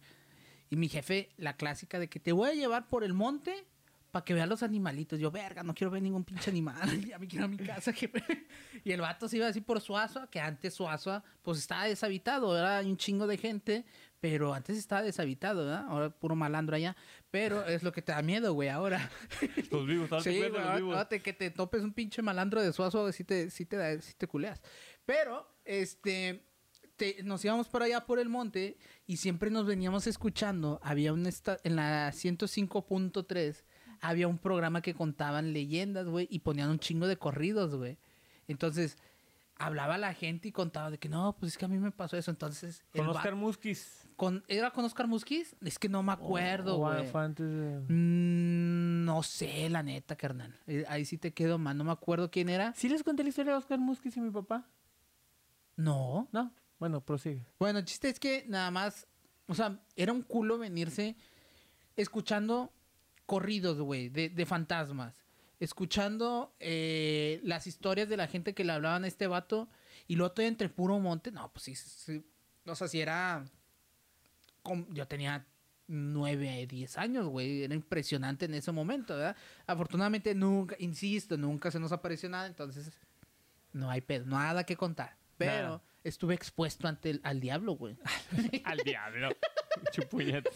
Y mi jefe, la clásica de que te voy a llevar por el monte para que veas los animalitos. Yo, verga, no quiero ver ningún pinche animal. Ya me quiero a mi casa. jefe. y el vato se iba así por Suazua, que antes Suazua, pues estaba deshabitado. Era un chingo de gente, pero antes estaba deshabitado, ¿verdad? Ahora puro malandro allá. Pero es lo que te da miedo, güey, ahora. Los vivos, te Sí, cuento güey, los vivos. te- que te topes un pinche malandro de Suazo, sí te, sí te, da- sí te culeas. Pero, este, te- nos íbamos por allá por el monte y siempre nos veníamos escuchando. Había un, esta- en la 105.3, había un programa que contaban leyendas, güey, y ponían un chingo de corridos, güey. Entonces, hablaba la gente y contaba de que no, pues es que a mí me pasó eso. Entonces, Con Oscar Muskis. con- ¿era con Oscar Musquiz? Es que no me acuerdo, O- o güey. antes de- Mm, no sé, la neta, carnal. Eh, Ahí sí te quedo mal. No me acuerdo quién era. ¿Sí les conté la historia de Oscar Muskis y mi papá? No. No. Bueno, prosigue. Bueno, el chiste es que nada más. O sea, era un culo venirse escuchando corridos, güey, de, de fantasmas. Escuchando eh, las historias de la gente que le hablaban a este vato. Y luego todo entre puro monte. No, pues sí. sí. O sea, si era. Yo tenía 9, 10 años, güey. Era impresionante en ese momento, ¿verdad? Afortunadamente nunca, insisto, nunca se nos apareció nada. Entonces, no hay pedo, nada que contar. Pero Nada. estuve expuesto ante el, al diablo, güey. Al diablo. Chupuñet.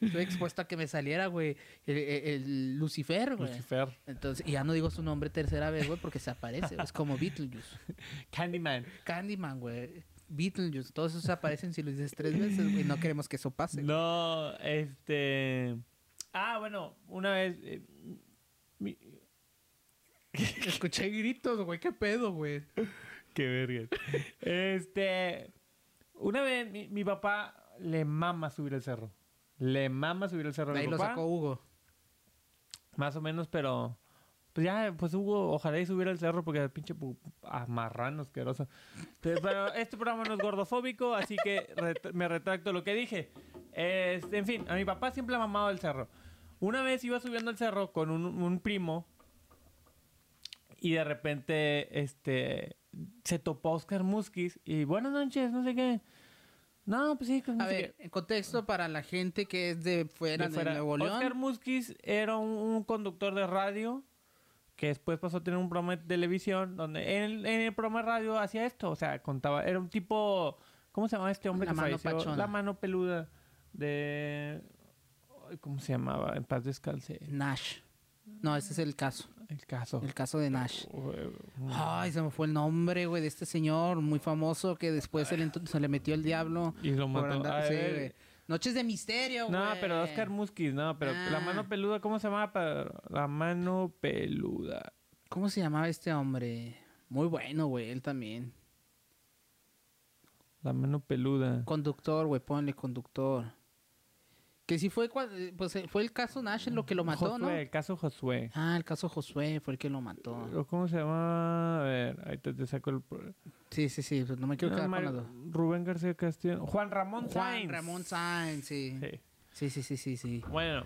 Estuve expuesto a que me saliera, güey, el, el- el Lucifer, güey. Lucifer. Entonces, y ya no digo su nombre tercera vez, güey, porque se aparece. Es como Beetlejuice. Candyman. Candyman, güey. Beetlejuice. Todos esos aparecen si lo dices tres veces, güey. No queremos que eso pase. No, este. Ah, bueno, una vez. eh, mi- Escuché gritos, güey. ¿Qué pedo, güey? Qué verga. Este. Una vez mi, mi papá le mama subir el cerro. Le mama subir el cerro. De mi ahí lo papá. sacó Hugo. Más o menos, pero. Pues ya, pues Hugo, ojalá y subiera el cerro porque el pinche pu- ah, marrano asqueroso. Pero, pero este programa no es gordofóbico, así que ret- me retracto lo que dije. En fin, a mi papá siempre ha mamado el cerro. Una vez iba subiendo el cerro con un, un primo y de repente este se topó Oscar Muskis y buenas noches, no sé qué. No, pues sí, A ver, en contexto para la gente que es de fuera De. Nuevo León. Oscar Muskis era un, un conductor de radio que después pasó a tener un programa de televisión donde en el, en el programa de radio hacía esto, o sea, contaba, era un tipo, ¿cómo se llamaba este hombre La que mano falleció? pachona. La mano peluda de ¿cómo se llamaba? En paz descalce. Nash. No, ese es el caso. El caso. El caso de Nash. Ay, se me fue el nombre, güey, de este señor muy famoso que después se le, ent- se le metió el diablo. Y lo mató. andar- A sí, ver, güey. Noches de misterio, güey. No, pero Oscar Muskis, no, pero la Ah. mano peluda, ¿cómo se llamaba? La mano peluda. ¿Cómo se llamaba este hombre? Muy bueno, güey, él también. La mano peluda. Conductor, güey, ponle conductor. Que sí fue, eh, pues eh, fue el caso Nash lo que lo mató, Josué, ¿no? el caso Josué. Ah, el caso Josué fue el que lo mató. ¿O ¿Cómo se llama? A ver, ahí te, te saco el... Sí, sí, sí, pues no me quiero No, quedar con Mario- las dos. Rubén García Castillo. Juan Ramón Juan Sainz. Ramón Sainz, sí. Sí. Sí, sí, sí, sí, sí. Bueno,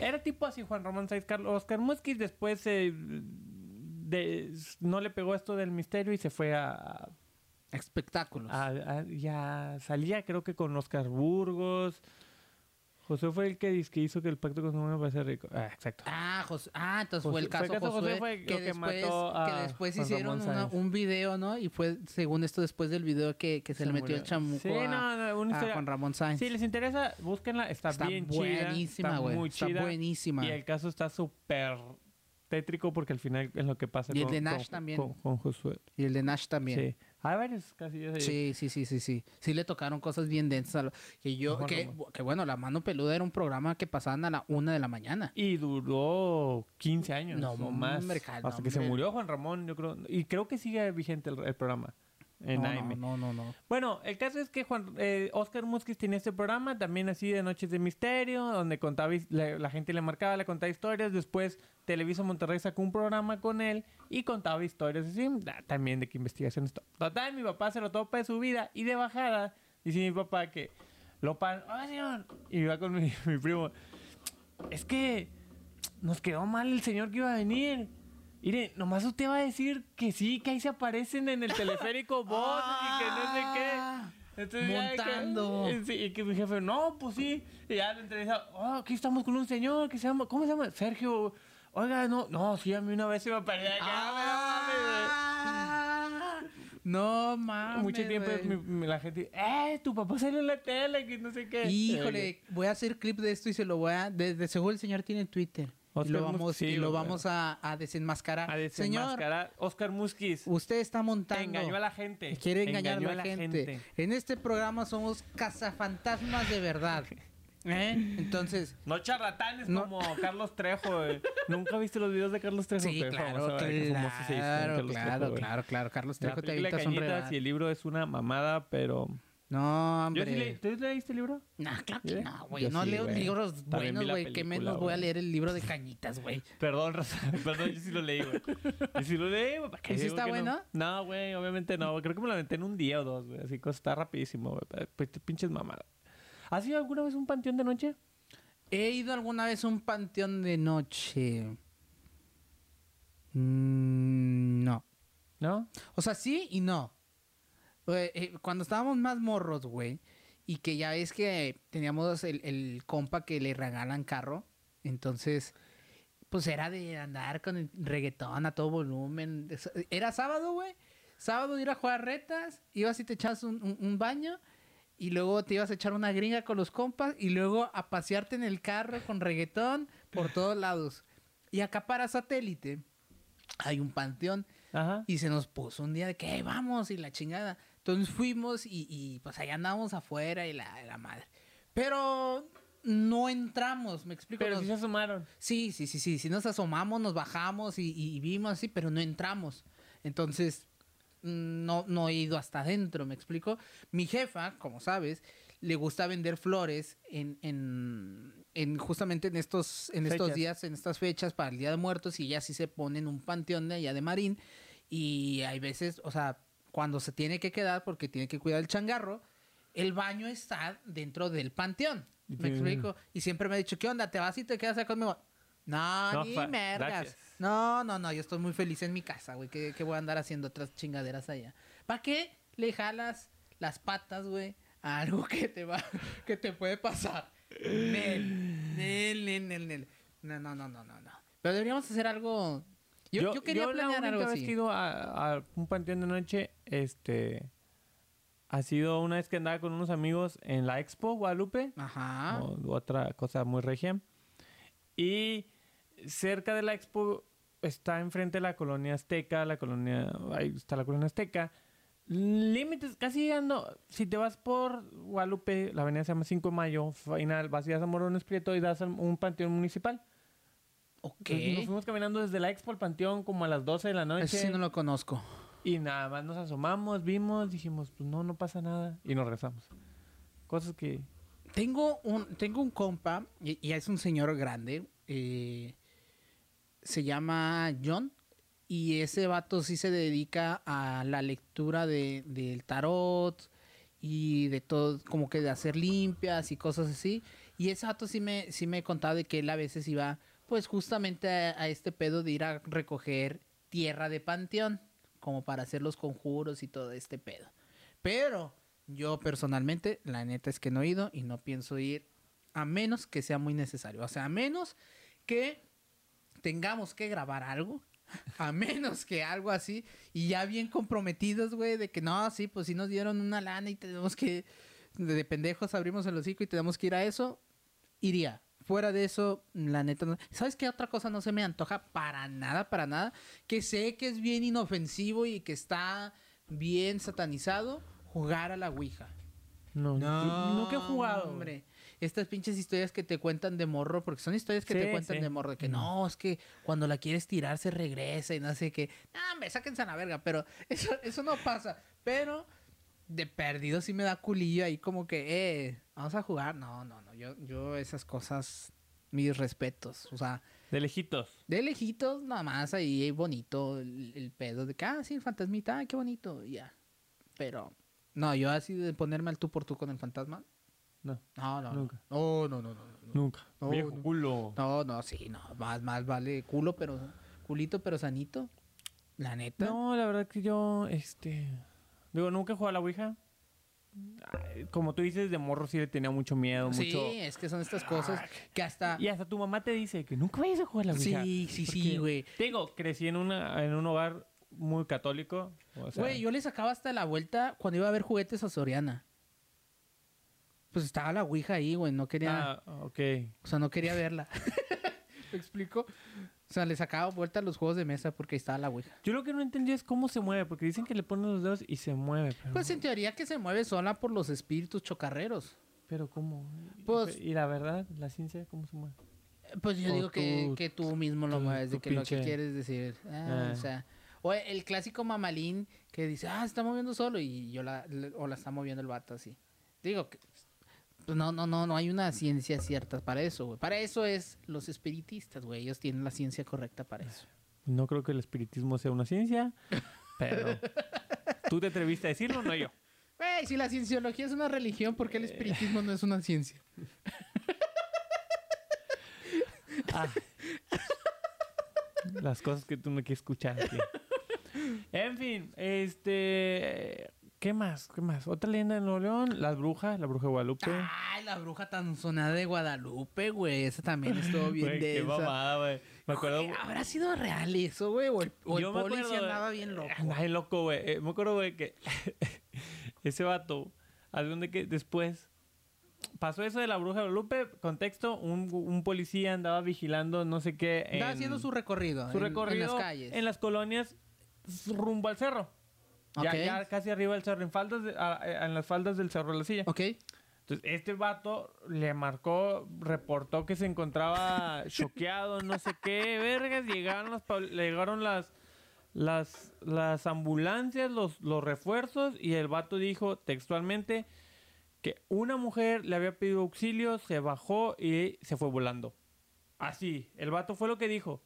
era tipo así Juan Ramón Sainz. Carlos Oscar Muskis después eh, de- no le pegó esto del misterio y se fue a, Espectáculos. a- a- ya salía creo que con Oscar Burgos. José fue el que, dice que hizo que el pacto con su para ser rico. Ah, exacto. Ah, Jos- ah, entonces José- fue el fue el caso, caso Josué, Josué fue que, que después, mató a que después hicieron una- un video, ¿no? Y fue, según esto, después del video que, que se, le metió murió. el chamuco Sí, a, no, no, una a historia- Juan Ramón Sáenz. Si les interesa, búsquenla. Está, está bien chida. buenísima, Está güey. muy Está chida. buenísima. Y el caso está súper tétrico porque al final es lo que pasa Y el con, de Nash con- también. con- con Josué. Y el de Nash también. Sí. Hay varios casillos ahí. Sí, sí, sí, sí, sí. Sí le tocaron cosas bien densas. a lo- Que yo, que, Ramón. que bueno, La Mano Peluda era un programa que pasaban a la una de la mañana. Y duró 15 años No, o más. hasta no, que se murió Juan Ramón, yo creo. Y creo que sigue vigente el, el programa. En no, AM. no, no, no, no. Bueno, el caso es que Juan, eh, Oscar Musquiz tenía este programa, también así de Noches de Misterio, donde contaba, la, la gente le marcaba, le contaba historias. Después Televisa Monterrey sacó un programa con él y contaba historias así, también de qué investigaciones. to- Total, mi papá se lo topa de su vida y de bajada dice mi papá que lo pan, ¡ah, señor! Y va con mi, mi primo. Es que nos quedó mal el señor que iba a venir. Mire, nomás usted va a decir que sí, que ahí se aparecen en el teleférico voces y que no sé qué. Entonces ya de que- Montando. y que mi jefe, no, pues sí. Y ya le entrevista, oh, aquí estamos con un señor que se llama, ¿cómo se llama? Sergio. Oiga, no, no, sí, a mí una vez se me apareció. Ah, No "Ah, mames. Mucho tiempo mi- mi- la gente, eh, tu papá salió en la tele, que no sé qué. Híjole, voy a hacer clip de esto y se lo voy a. De, de seguro el señor tiene Twitter. Y lo vamos, y lo vamos a, a desenmascarar. A Señor, desenmascarar. Oscar Musquiz usted está montando. engañó a la gente. Quiere engañar a la, gente. En este programa somos cazafantasmas de verdad. ¿Eh? Entonces, No charlatanes No. como Carlos Trejo, güey. ¿Nunca viste los videos de Carlos Trejo? sí, claro, hizo claro, Carlos claro, Trejo, claro, claro. Carlos Trejo te y el libro es una mamada, pero... No, Yo hombre. sí. ¿Tú leíste el libro? No, claro que no, güey. Yo No sí, leo güey. libros También vi buenos, la güey. Que película, menos voy a güey. leer el libro de cañitas, güey. Perdón, Raza. Perdón, yo sí lo leí, güey. Yo sí lo leí, güey. ¿para qué ¿Y digo está que bueno? No, güey, obviamente no. Creo que me lo aventé en un día o dos, güey. Así que está rapidísimo, güey. Pues te pinches mamadas. ¿Has ido alguna vez a un panteón de noche? He ido alguna vez a un panteón de noche. Mm, no. ¿No? O sea, sí y no. Eh, eh, cuando estábamos más morros, güey, y que ya ves que teníamos el, el compa que le regalan carro, entonces, pues era de andar con el reggaetón a todo volumen. Era sábado, güey. Sábado ir a jugar retas, ibas y te echabas un, un- un baño, y luego te ibas a echar una gringa con los compas, y luego a pasearte en el carro con reggaetón por todos lados. Y acá para satélite hay un panteón. Ajá. Y se nos puso un día de que "Ey, vamos y la chingada. Entonces fuimos y, y, pues allá andábamos afuera y la, la madre. Pero no entramos, me explico. Pero Nos- sí se asomaron. sí, sí, sí, sí. Si nos asomamos, nos bajamos y, y vimos así, pero no entramos. Entonces, mm, no, no he ido hasta adentro, me explico. Mi jefa, como sabes, le gusta vender flores en, en, en justamente en estos, en estos días, en estas fechas para el Día de Muertos y ella sí se pone en un panteón de allá de Marín y hay veces, o sea, cuando se tiene que quedar porque tiene que cuidar el changarro, el baño está dentro del panteón. ¿Me explico? Y siempre me ha dicho, ¿qué onda? ¿Te vas y te quedas acá conmigo? No, No, ni mergas. gracias. No, no, no, yo estoy muy feliz en mi casa, güey. ¿Qué, qué voy a andar haciendo otras chingaderas allá? ¿Para qué le jalas las patas, güey, a algo que te va, que te puede pasar? Nel, nel, nel, nel, nel. No, no, no, no, no, no. Pero deberíamos hacer algo... Yo, yo, quería la planear única algo vez así. que he ido a, a un panteón de noche, este... Ha sido una vez que andaba con unos amigos en la Expo Guadalupe. Ajá. o otra cosa muy regia. Y cerca de la expo está enfrente de la colonia azteca, la colonia, ahí está la colonia azteca. Límites, casi llegando, si te vas por Guadalupe, la avenida se llama 5 de Mayo, final, vas y das a Morones Prieto y das un panteón municipal. Ok. Nos fuimos caminando desde la expo al panteón como a las 12 de la noche. Ese sí no lo conozco. Y nada más nos asomamos, vimos, dijimos, pues no, no pasa nada. Y nos regresamos. Cosas que... Tengo un, tengo un compa, y, y es un señor grande, eh, se llama John, y ese vato sí se dedica a la lectura de, del tarot y de todo, como que de hacer limpias y cosas así. Y ese vato sí me, sí me contaba de que él a veces iba, pues justamente a, este pedo de ir a recoger tierra de panteón, como para hacer los conjuros y todo este pedo. Pero yo personalmente, la neta es que no he ido y no pienso ir a menos que sea muy necesario. O sea, a menos que tengamos que grabar algo. A menos que algo así. Y ya bien comprometidos, güey, de que no, sí, pues sí nos dieron una lana y tenemos que. De pendejos abrimos el hocico y tenemos que ir a eso. Iría. Fuera de eso, la neta. no- ¿Sabes qué otra cosa no se me antoja para nada, para nada? Que sé que es bien inofensivo y que está bien satanizado. Jugar a la Ouija. No, no, nunca he jugado. Hombre. estas pinches historias que te cuentan de morro, porque son historias que te Sí, cuentan sí. de morro, de que Mm. no, es que cuando la quieres tirar se regresa y no sé qué. No, hombre, sáquense a la verga, pero eso, eso no pasa. Pero de perdido sí me da culillo ahí como que, eh, vamos a jugar. No, no, no, yo, yo esas cosas, mis respetos. O sea, De lejitos. de lejitos, nada más ahí bonito el, el pedo de que, ah, sí, el fantasmita, ah, qué bonito, ya. Pero, no, yo así de ponerme al tú por tú con el fantasma. No, No, no, Nunca. no. No, no, no, no. no. nunca. No, Viejo no. culo. No, no, sí, no. Más, más vale culo, pero culito, pero sanito. La neta. No, la verdad que yo, este... Digo, nunca he jugado a la Ouija. Como tú dices, de morro sí le tenía mucho miedo, sí, mucho... es que son estas cosas que hasta. Y hasta tu mamá te dice que nunca vayas a jugar a la Ouija. Sí, sí, sí, güey. te Digo, crecí en, una, en un hogar muy católico. o sea, Güey, yo le sacaba hasta la vuelta cuando iba a ver juguetes a Soriana. Pues estaba la Ouija ahí, güey. No quería. Ah, ok. O sea, no quería verla. ¿Me explico? O sea, le sacaba vuelta a los juegos de mesa porque ahí estaba la Ouija. Yo lo que no entendí es cómo se mueve, porque dicen que le ponen los dedos y se mueve. Pero, Pues en teoría que se mueve sola por los espíritus chocarreros. pero ¿cómo? Pues- y la verdad, la ciencia, ¿cómo se mueve? Pues yo O digo que, tú- que tú mismo lo tú- mueves, de que lo que quieres decir. Ah, Ah. O sea, o el clásico mamalín que dice, ah, se está moviendo solo y yo la, o la está moviendo el vato así. Digo que pues no, no, no, no hay una ciencia cierta para eso, güey. Para eso es los espiritistas, güey. Ellos tienen la ciencia correcta para eso. No creo que el espiritismo sea una ciencia, pero tú te atreviste a decirlo, no yo. Güey, si la cienciología es una religión, ¿por qué el espiritismo no es una ciencia? Ah. Las cosas que tú no quieres escuchar aquí. En fin, este... ¿Qué más? ¿Qué más? Otra leyenda de Nuevo León, las brujas, la bruja de Guadalupe. Ay, la bruja tan sonada de Guadalupe, güey. Esa también estuvo bien Güey, qué densa. mamada, güey. Me acuerdo... Güey, ¿Habrá sido real eso, güey? O el, o el Yo me poli sí acuerdo, andaba bien loco. Andaba bien loco, güey. Eh, me acuerdo, güey, que ese vato, ¿a dónde que después pasó eso de la bruja de Guadalupe? Contexto, un, un policía andaba vigilando no sé qué. Andaba en- haciendo su recorrido. su en- recorrido En las calles. en las colonias rumbo al cerro. Ya, casi arriba del cerro, en, faldas de- a- a- en las faldas del cerro de la silla. Ok. Entonces, este vato le marcó, reportó que se encontraba choqueado, no sé qué, vergas. Llegaron las, pab- llegaron las, las, las ambulancias, los, los refuerzos, y el vato dijo textualmente que una mujer le había pedido auxilio, se bajó y se fue volando. Así, el vato fue lo que dijo.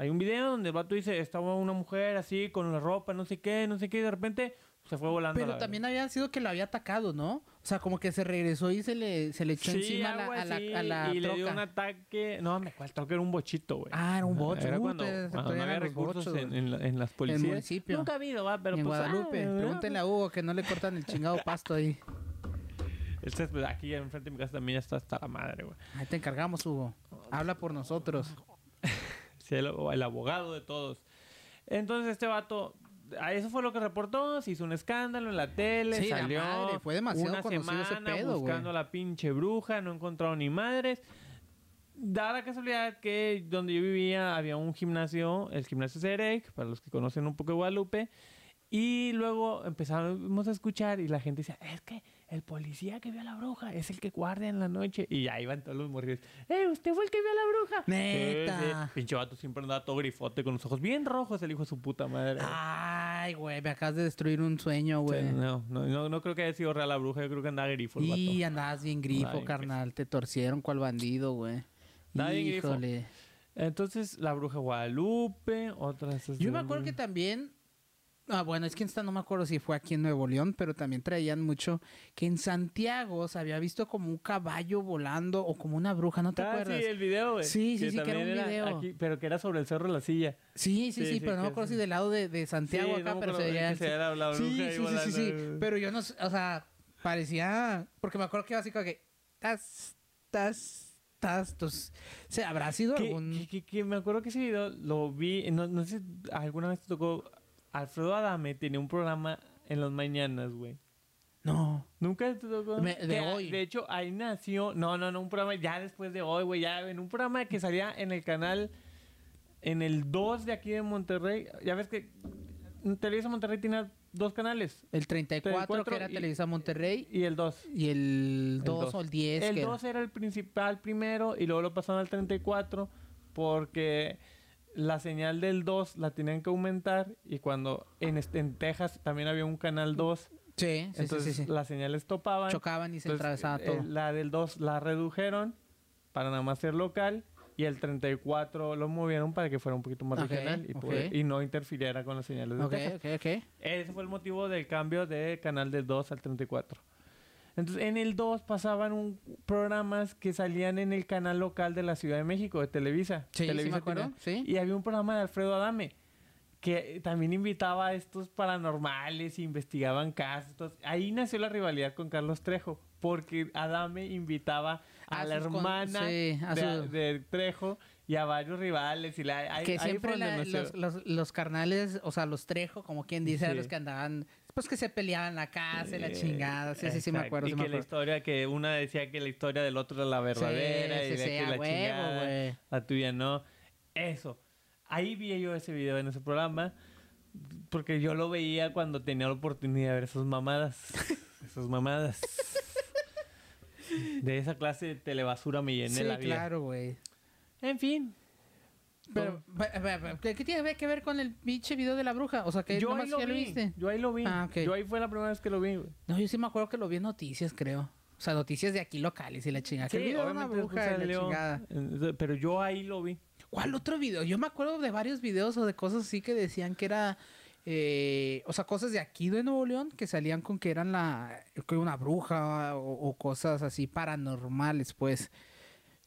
Hay un video donde el vato dice, estaba una mujer así, con la ropa, no sé qué, no sé qué, y de repente se fue volando. Pero la también había sido que lo había atacado, ¿no? O sea, como que se regresó y se le, se le echó Sí, encima a la, a la, a la y le dio troca. un ataque. No, me acuerdo, creo que era un bochito, güey. Ah, era un bocho. Era Uh, cuando, cuando no había recursos bochos, en, güey. en la- en las policías. municipio. Nunca ha habido, va, pero en pues, Guadalupe. ah, Pregúntenle a Hugo que no le cortan el chingado pasto ahí. El césped aquí enfrente de mi casa también ya está hasta la madre, güey. Ahí te encargamos, Hugo. Habla por nosotros. El, el abogado de todos. Entonces este vato, a eso fue lo que reportó, se hizo un escándalo en la tele, Sí, la salió madre, fue demasiado una conocido ese semana pedo, buscando a la pinche bruja, no encontraron ni madres. Da la casualidad que donde yo vivía había un gimnasio, el gimnasio Cerec, para los que conocen un poco de Guadalupe, y luego empezamos a escuchar y la gente decía, es que el policía que vio a la bruja es el que guardia en la noche. Y ahí van todos los morridos, ¡eh, usted fue el que vio a la bruja! Neta. Sí, sí. Pinche vato siempre andaba todo grifote con los ojos bien rojos, el hijo de su puta madre. Ay, güey, me acabas de destruir un sueño, Sí, güey. no, no, no, no creo que haya sido real la bruja, yo creo que andaba grifo el Y andabas bien grifo, bien carnal. Te torcieron cual bandido, güey. Andaba bien grifo. Entonces, la bruja Guadalupe, otras... Yo me acuerdo que también. Ah, bueno, es que esta no me acuerdo si fue aquí en Nuevo León, pero también traían mucho que en Santiago se había visto como un caballo volando o como una bruja, ¿no te Ah, acuerdas? sí, el video, güey. Sí, sí, sí, que era un video. aquí, pero que era sobre el cerro de la silla. Sí, sí, sí, Sí, sí, pero no me acuerdo si del lado de, de Santiago Sí, acá, no pero se veía. se la bruja sí, sí, sí, sí, sí. Pero yo no sé, o sea, parecía. Porque me acuerdo que iba así como que. Tas, tas, tas. Entonces, o sea, habrá sido algún. que- que- que me acuerdo que ese video lo vi, no, no sé si alguna vez te tocó, Alfredo Adame tenía un programa en las mañanas, güey. No. Nunca te tocó. Me- de Que, hoy. De hecho, ahí nació. No, no, no, un programa ya después de hoy, güey. Ya en un programa que salía en el canal. En el 2 de aquí de Monterrey. Ya ves que. Televisa Monterrey tiene dos canales. El 34, 34 que era y- Televisa Monterrey. Y el 2. Y el 2 dos. o el 10. El que era- 2 era el principal primero y luego lo pasaron al 34 porque la señal del 2 la tenían que aumentar y cuando en, este- en Texas también había un canal 2, Sí, sí, entonces sí, las señales topaban. Chocaban y se atravesaba eh, todo. la del 2 la redujeron para nada más ser local y el 34 lo movieron para que fuera un poquito más Ok, regional y, ok. poder- y no interfiriera con las señales de Ok, Texas. Ese fue el motivo del cambio de canal del 2 al 34. Entonces, en el 2 pasaban un, programas que salían en el canal local de la Ciudad de México, de Televisa. Sí, sí Televisa me acuerdo, sí. Y había un programa de Alfredo Adame que también invitaba a estos paranormales, investigaban casos. Ahí nació la rivalidad con Carlos Trejo, porque Adame invitaba a, A la con- hermana sí, a de, su- de Trejo y a varios rivales. Y la, ahí- que siempre la- los, los, los carnales, o sea, los Trejo, como quien dice, Sí. los que andaban, pues que se peleaban la casa y la Eh, chingada. Sí, sí, sí, me acuerdo. Y sí que la acuerdo. historia, que una decía que la historia del otro era la verdadera Sí, y sí, de que la huevo, chingada, güey. la tuya no. Eso. Ahí vi yo ese video en ese programa porque yo lo veía cuando tenía la oportunidad de ver esas mamadas. esas mamadas. De esa clase de telebasura me llené Sí, la vida. claro, güey. En fin. Pero, pe- pe- pe- ¿qué qué tiene que ver con el pinche video de la bruja? O sea, que yo nomás ahí lo ya lo vi. viste. Yo ahí lo vi. Ah, ok. Yo ahí fue la primera vez que lo vi, güey. No, yo sí me acuerdo que lo vi en noticias, creo. O sea, noticias de aquí locales y la chingada. el video de una bruja y la chingada. eh, Pero yo ahí lo vi. ¿Cuál otro video? Yo me acuerdo de varios videos o de cosas así que decían que era... eh, o sea, cosas de aquí de Nuevo León que salían con que eran la... que una bruja o, o cosas así paranormales, pues.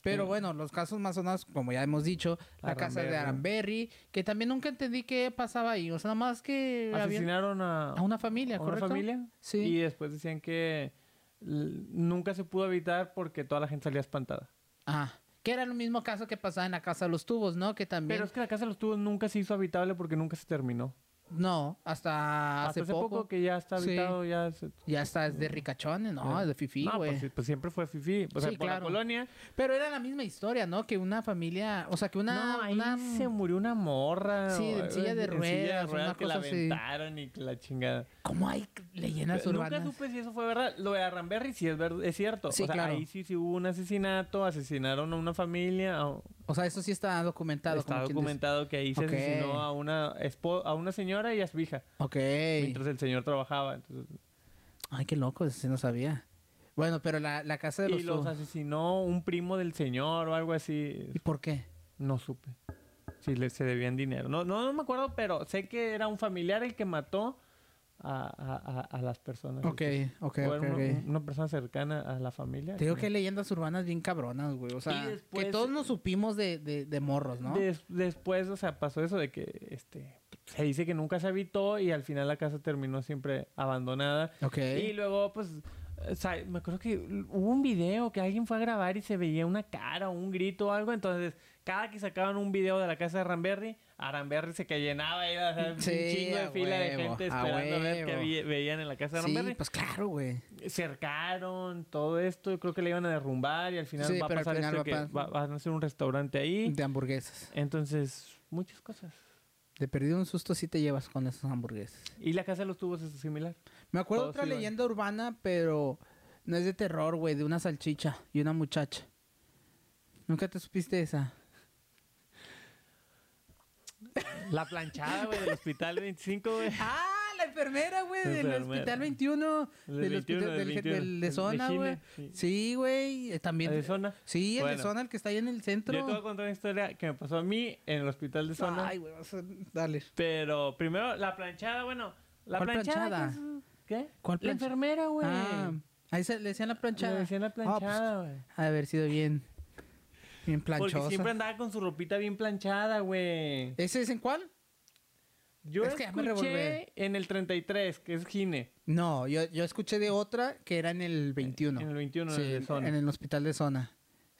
Pero bueno, los casos más sonados, como ya hemos dicho, la casa de. Aranberry, que también nunca entendí qué pasaba ahí. O sea, nada más que Asesinaron a, a una familia, a una ¿correcto? familia. Sí. Y después decían que nunca se pudo evitar porque toda la gente salía espantada. Ah, que era el mismo caso que pasaba en la casa de los tubos, ¿no? Que también... Pero es que la casa de los tubos nunca se hizo habitable porque nunca se terminó. No, hasta, Hasta hace, poco, que ya está Sí. habitado, ya se- ya está, es de ricachones, ¿no? Es de fifi, no, güey. pues, pues siempre fue fifi. O sea, Sí, por la claro. colonia. Pero era la misma historia, ¿no? Que una familia, o sea, que una... no, ahí una- se murió una morra. Sí, en o- silla de en ruedas, una que la cosa así. aventaron y que la chingada. ¿Cómo hay leyendas Nunca urbanas? supe si eso fue verdad. Lo de Arranberry sí es, ver- es cierto. Sí, o sea, claro. ahí sí, sí hubo un asesinato, asesinaron a una familia. O sea, eso sí está documentado. Está como documentado que ahí se asesinó a una, a una señora y a su hija. Ok. Mientras el señor trabajaba. Entonces, Ay, qué loco, eso sí no sabía. Bueno, pero la, la casa de los... y los asesinó un primo del señor o algo así. ¿Y por qué? No supe. Si le, se debían dinero. No, no, no me acuerdo, pero sé que era un familiar el que mató a, a- a- las personas. Ok, ok, O era ok, una, una persona cercana a la familia. Te digo que- que hay leyendas urbanas bien cabronas, güey. O sea, después- que todos nos supimos de, de, de morros, ¿no? Des- después, o sea, pasó eso de que este se dice que nunca se habitó y al final la casa terminó siempre abandonada. Ok. Y luego, pues, o sea, me acuerdo que hubo un video que alguien fue a grabar y se veía una cara o un grito o algo. Entonces, cada que sacaban un video de la casa de Ramberry, Aranberry se que llenaba y o sea, un Sí, chingo de a fila de huevo, gente a esperando a ver qué veían en la casa de Sí, Aranberry. pues claro, güey. Cercaron todo esto, creo que le iban a derrumbar y al final Sí, va a pasar esto va a que va, van a hacer un restaurante ahí. De hamburguesas. Entonces, muchas cosas. De perdido un susto sí te llevas con esas hamburguesas. Y la casa de los tubos es similar. Me acuerdo Todos otra iban. leyenda urbana, pero no es de terror, güey, de una salchicha y una muchacha. ¿Nunca te supiste esa? La planchada, güey, del hospital 25, güey. Ah, la enfermera, güey, del Enfermera. hospital 21. Del Del 21, hospital del del, 21, del- de zona, güey. Sí. Güey. eh, También. ¿De zona? Sí, el de zona, el que está ahí en el centro. Yo te voy a contar una historia que me pasó a mí en el hospital de zona. Ay, güey, vas a... Dale. Pero primero, la planchada, bueno. La ¿Cuál planchada. planchada? ¿Qué. ¿Cuál La plancha? enfermera, güey. Ah, ahí se le decían la planchada. Le decían la Ah, pues, planchada, güey. ha de haber sido bien. Bien planchosa. Porque siempre andaba con su ropita bien planchada, güey. ¿Ese es en cuál? Yo Es que me escuché revolvé. en el 33, que es Gine. No, yo, yo escuché de otra que era en el 21. En el 21, Sí, en el de zona. en el hospital de zona.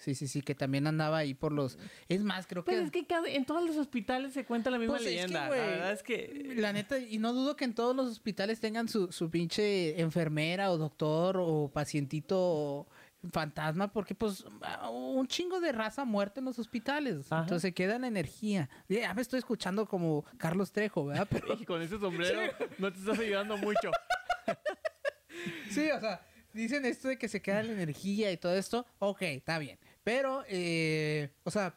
Sí, sí, sí, que también andaba ahí por los... Es más, creo Pero que... es que cada- en todos los hospitales se cuenta la misma Pues es que, leyenda. güey, la verdad es que... La neta, y no dudo que en todos los hospitales tengan su, su pinche enfermera o doctor o pacientito fantasma porque pues un chingo de raza muerta en los hospitales. Ajá. Entonces queda la energía. Ya me estoy escuchando como Carlos Trejo, ¿verdad? Pero Y con ese sombrero no te estás ayudando mucho. sí, o sea, dicen esto de que se queda la energía y todo esto. Ok, está bien. Pero, eh, o sea,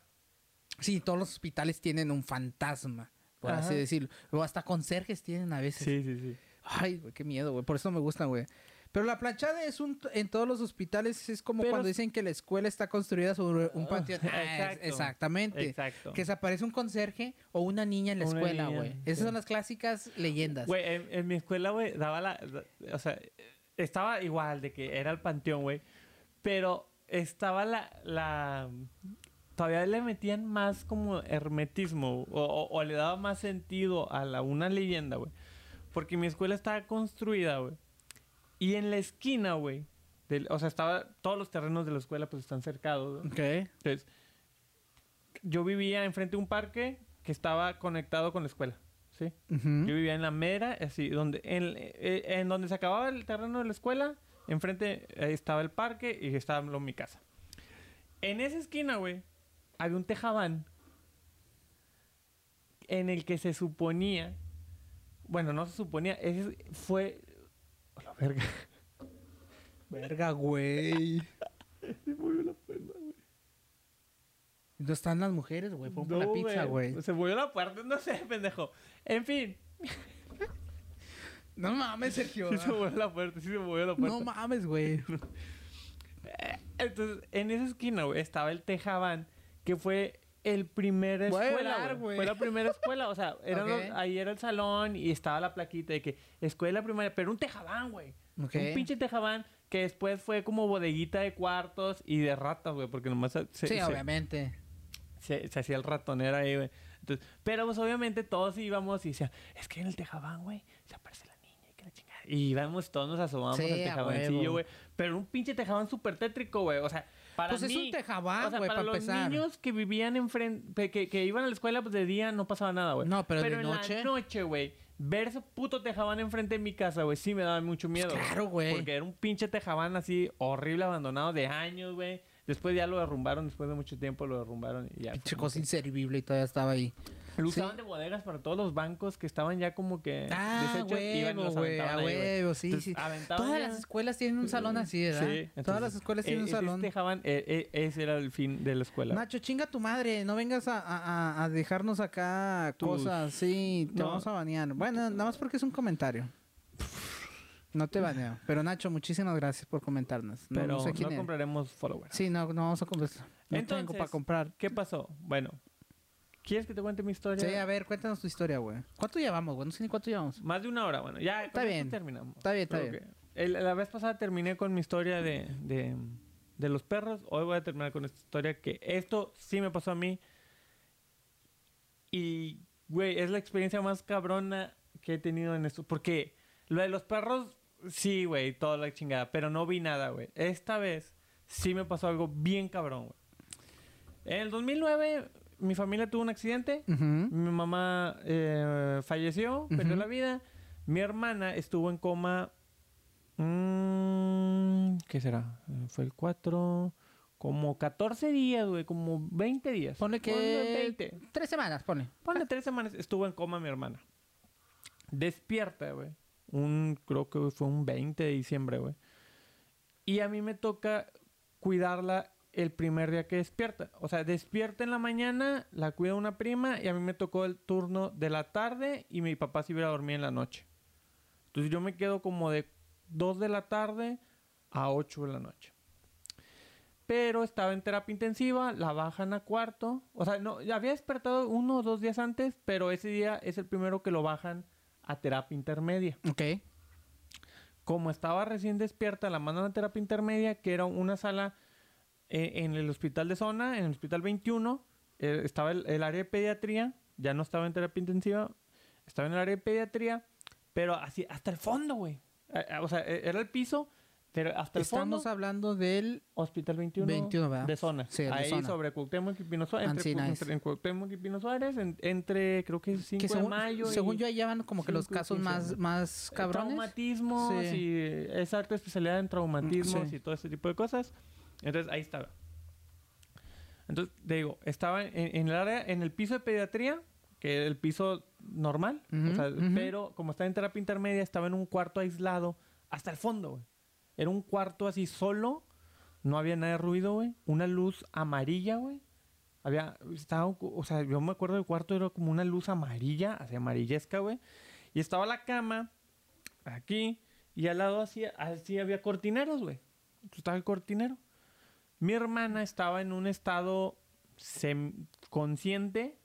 sí, todos los hospitales tienen un fantasma, por así decirlo. O hasta conserjes tienen a veces. Sí, sí, sí. Ay, güey, qué miedo, güey. Por eso me gustan, güey. Pero la planchada es un... En todos los hospitales es como Pero- cuando dicen que la escuela está construida sobre un Ah, panteón. Ah, es- exactamente. Exacto. Que se aparece un conserje o una niña en la Una escuela, güey. sí. Esas son las clásicas leyendas. Güey, en, en mi escuela, güey, daba la... O sea, estaba igual de que era el panteón, güey. Pero estaba la... la todavía le metían más como hermetismo o, o- o le daba más sentido a la, una leyenda, güey. Porque mi escuela estaba construida, güey. Y en la esquina, güey, o sea, estaba... Todos los terrenos de la escuela pues están cercados, güey. Ok. Entonces, yo vivía enfrente de un parque que estaba conectado con la escuela, ¿sí? Ujú. Yo vivía en la mera, así, donde, en, eh, en donde se acababa el terreno de la escuela, enfrente estaba el parque y estaba mi casa. En esa esquina, güey, había un tejabán en el que se suponía, bueno, no se suponía, ese fue... la verga. Verga, güey. ¿Dónde están las mujeres, güey? Por la No, pizza, güey. Se movió la puerta, no sé, pendejo. En fin, No mames, Sergio. sí se movió la puerta, sí se movió la puerta. No mames, güey. Entonces, en esa esquina, güey, estaba el Tejabán, que fue el primer escuela, güey. Fue la primera escuela, o sea, eran Ok. los- ahí era el salón y estaba la plaquita de que escuela primaria, pero un Tejabán, güey. Un pinche Tejabán que después fue como bodeguita de cuartos y de ratas, güey, porque nomás se, Sí, se- obviamente. se- se hacía el ratonero ahí, güey. Entonces, pero pues obviamente todos íbamos y decían, es que en el Tejabán, güey, se aparece la y íbamos, todos nos asomamos Sí, al Tejabancillo, güey. Pero un pinche Tejabán súper tétrico, güey. O sea, para Pues es mí... un tejabán, o sea, güey, para para los empezar. niños que vivían enfrente, que, que iban a la escuela, pues de día no pasaba nada, güey. No, pero de en noche. la noche, güey, ver ese puto tejabán enfrente de mi casa, güey, sí me daba mucho miedo. Pues claro, güey. Porque era un pinche tejabán así horrible, abandonado de años, güey. Después ya lo derrumbaron, después de mucho tiempo lo derrumbaron y ya. Pinche cosa inservible y todavía estaba ahí. Lo Sí. usaban de bodegas para todos los bancos que estaban ya como que Ah, deshechos. huevo, los ahí, sí, Entonces, sí. Todas ya- las escuelas tienen un salón así, ¿verdad? Sí, Todas las escuelas tienen eh, un ese salón. dejaban- eh, eh, ese era el fin de la escuela. Nacho, chinga tu madre, no vengas a, a- a- a dejarnos acá Tus- cosas, sí, te No. vamos a banear. Bueno, nada más porque es un comentario. No te baneo. Pero Nacho, muchísimas gracias por comentarnos. No, pero no sé quién no compraremos followers. Sí, no, no vamos a comprar. No tengo Entonces, para comprar. ¿Qué pasó? Bueno, ¿quieres que te cuente mi historia? Sí, a ver, cuéntanos tu historia, güey. ¿Cuánto llevamos, güey? No sé ni cuánto llevamos. Más de una hora, bueno, ya Está bien. terminamos. Está bien, está bien. el- la vez pasada terminé con mi historia de, de, de los perros. Hoy voy a terminar con esta historia que esto sí me pasó a mí. Y, güey, es la experiencia más cabrona que he tenido en esto. Porque lo de los perros, sí, güey, toda la chingada. Pero no vi nada, güey. Esta vez sí me pasó algo bien cabrón, güey. En el 2009, mi familia tuvo un accidente. Ujú. Mi mamá eh, falleció, perdió la vida. Mi hermana estuvo en coma. mm, ¿Qué será? Fue el 4. Como 14 días, güey. Como 20 días. Ponle que... Ponle 20. Tres semanas, ponle. Ponle 3 semanas. Estuvo en coma mi hermana. Despierta, güey. Un, creo que fue un 20 de diciembre, güey. Y a mí me toca cuidarla el primer día que despierta. O sea, despierta en la mañana, la cuida una prima y a mí me tocó el turno de la tarde y mi papá se iba a dormir en la noche. Entonces yo me quedo como de 2 de la tarde a 8 de la noche. Pero estaba en terapia intensiva, la bajan a cuarto. O sea, no, ya había despertado uno o dos días antes, pero ese día es el primero que lo bajan a terapia intermedia. Ok. Como estaba recién despierta, la mandan a terapia intermedia, que era una sala en el hospital de zona, en el hospital 21. eh, estaba el, el área de pediatría, ya no estaba en terapia intensiva, estaba en el área de pediatría, pero así, hasta el fondo, güey. Eh, eh, o sea, eh, era el piso Pero hasta el Estamos fondo, hablando del Hospital 21, 21, ¿verdad? de zona. Sí, el de Ahí zona. sobre Cuauhtémoc y Pino Suárez. Entre, nice. entre- en Cuauhtémoc y Pino Suárez, en- entre creo que 5 que de según, mayo. según y yo allá van como que los 5 y casos 15, más, más Eh, cabrones. Traumatismos Sí. y es alta especialidad en traumatismos Sí. y todo ese tipo de cosas. Entonces ahí estaba. Entonces, te digo, estaba en, en el área, en el piso de pediatría, que era el piso normal, o ujú. pero como estaba en terapia intermedia, estaba en un cuarto aislado hasta el fondo, güey. Era un cuarto así solo, no había nada de ruido, güey. Una luz amarilla, güey. Había, estaba, o sea, yo me acuerdo del cuarto, era como una luz amarilla, así amarillesca, güey. Y estaba la cama aquí, y al lado así, así había cortineros, güey. Estaba el cortinero. Mi hermana estaba en un estado consciente,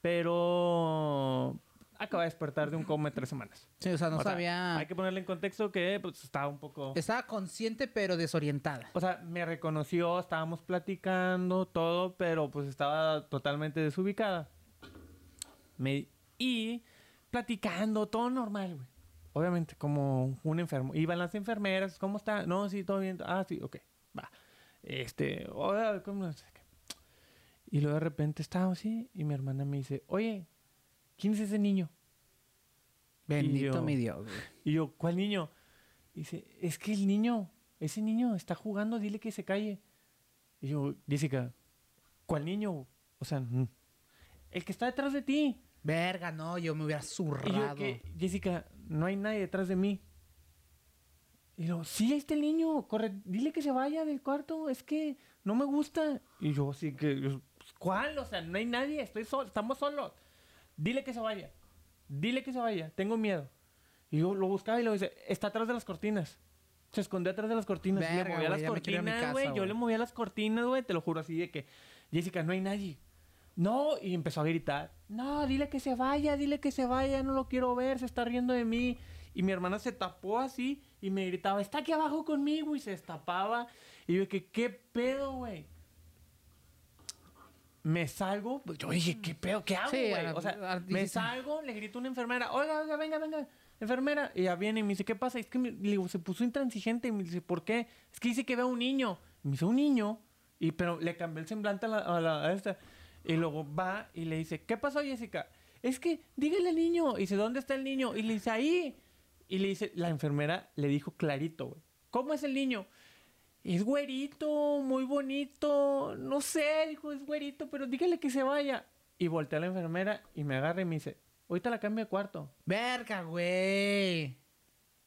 pero acaba de despertar de un coma de tres semanas. Sí, o sea, no O sea, sabía. Hay que ponerle en contexto que pues, estaba un poco... Estaba consciente pero desorientada. O sea, me reconoció, estábamos platicando, todo, pero pues estaba totalmente desubicada. Me... Y platicando, todo normal, güey. Obviamente, como un enfermo. Iban las enfermeras, ¿cómo está? No, sí, todo bien. Ah, sí, ok. Este, hola, ¿cómo? Y luego de repente estaba así y mi hermana me dice, oye, ¿quién es ese niño? Bendito yo- mi Dios, güey. Y yo, ¿cuál niño? Y dice, es que el niño, ese niño está jugando, dile que se calle. Y yo, Jessica, ¿cuál niño? O sea, mm, el que está detrás de ti. Verga, no, yo me hubiera Y yo, zurrado. que, Jessica, no hay nadie detrás de mí. Y yo, sí, ahí está el niño, corre, dile que se vaya del cuarto, es que no me gusta. Y yo, sí que, yo, pues, ¿cuál? O sea, no hay nadie, estoy solo, estamos solos. Dile que se vaya, dile que se vaya, tengo miedo. Y yo lo buscaba y lo dice, está atrás de las cortinas. Se escondió atrás de las cortinas. y Verga, le movía güey, las cortinas, güey. Yo le movía las cortinas, güey. Te lo juro así de que, Jessica, no hay nadie. No, y empezó a gritar. No, dile que se vaya, dile que se vaya, no lo quiero ver, se está riendo de mí. Y mi hermana se tapó así y me gritaba, está aquí abajo conmigo y se destapaba. Y yo dije, ¿qué pedo, güey? Me salgo, pues, yo dije, ¿qué pedo? ¿Qué hago, güey? O sea, me salgo, le grito a una enfermera, oiga, oiga, venga, venga, enfermera. Y ya viene y me dice, ¿qué pasa? Es que me- le digo, se puso intransigente. Y me dice, ¿por qué? Es que dice que ve a un niño. Y me dice, ¿un niño? Y pero le cambié el semblante a la, a la- a esta. Y luego va y le dice, ¿qué pasó, Jessica? Es que dígale al niño. Y dice, ¿dónde está el niño? Y le dice, ahí. Y le dice, la enfermera le dijo clarito, güey. ¿Cómo es el niño? Es güerito, muy bonito. No sé, dijo, es güerito, pero dígale que se vaya. Y voltea a la enfermera y me agarra y me dice, ahorita la cambio de cuarto. Verga, güey.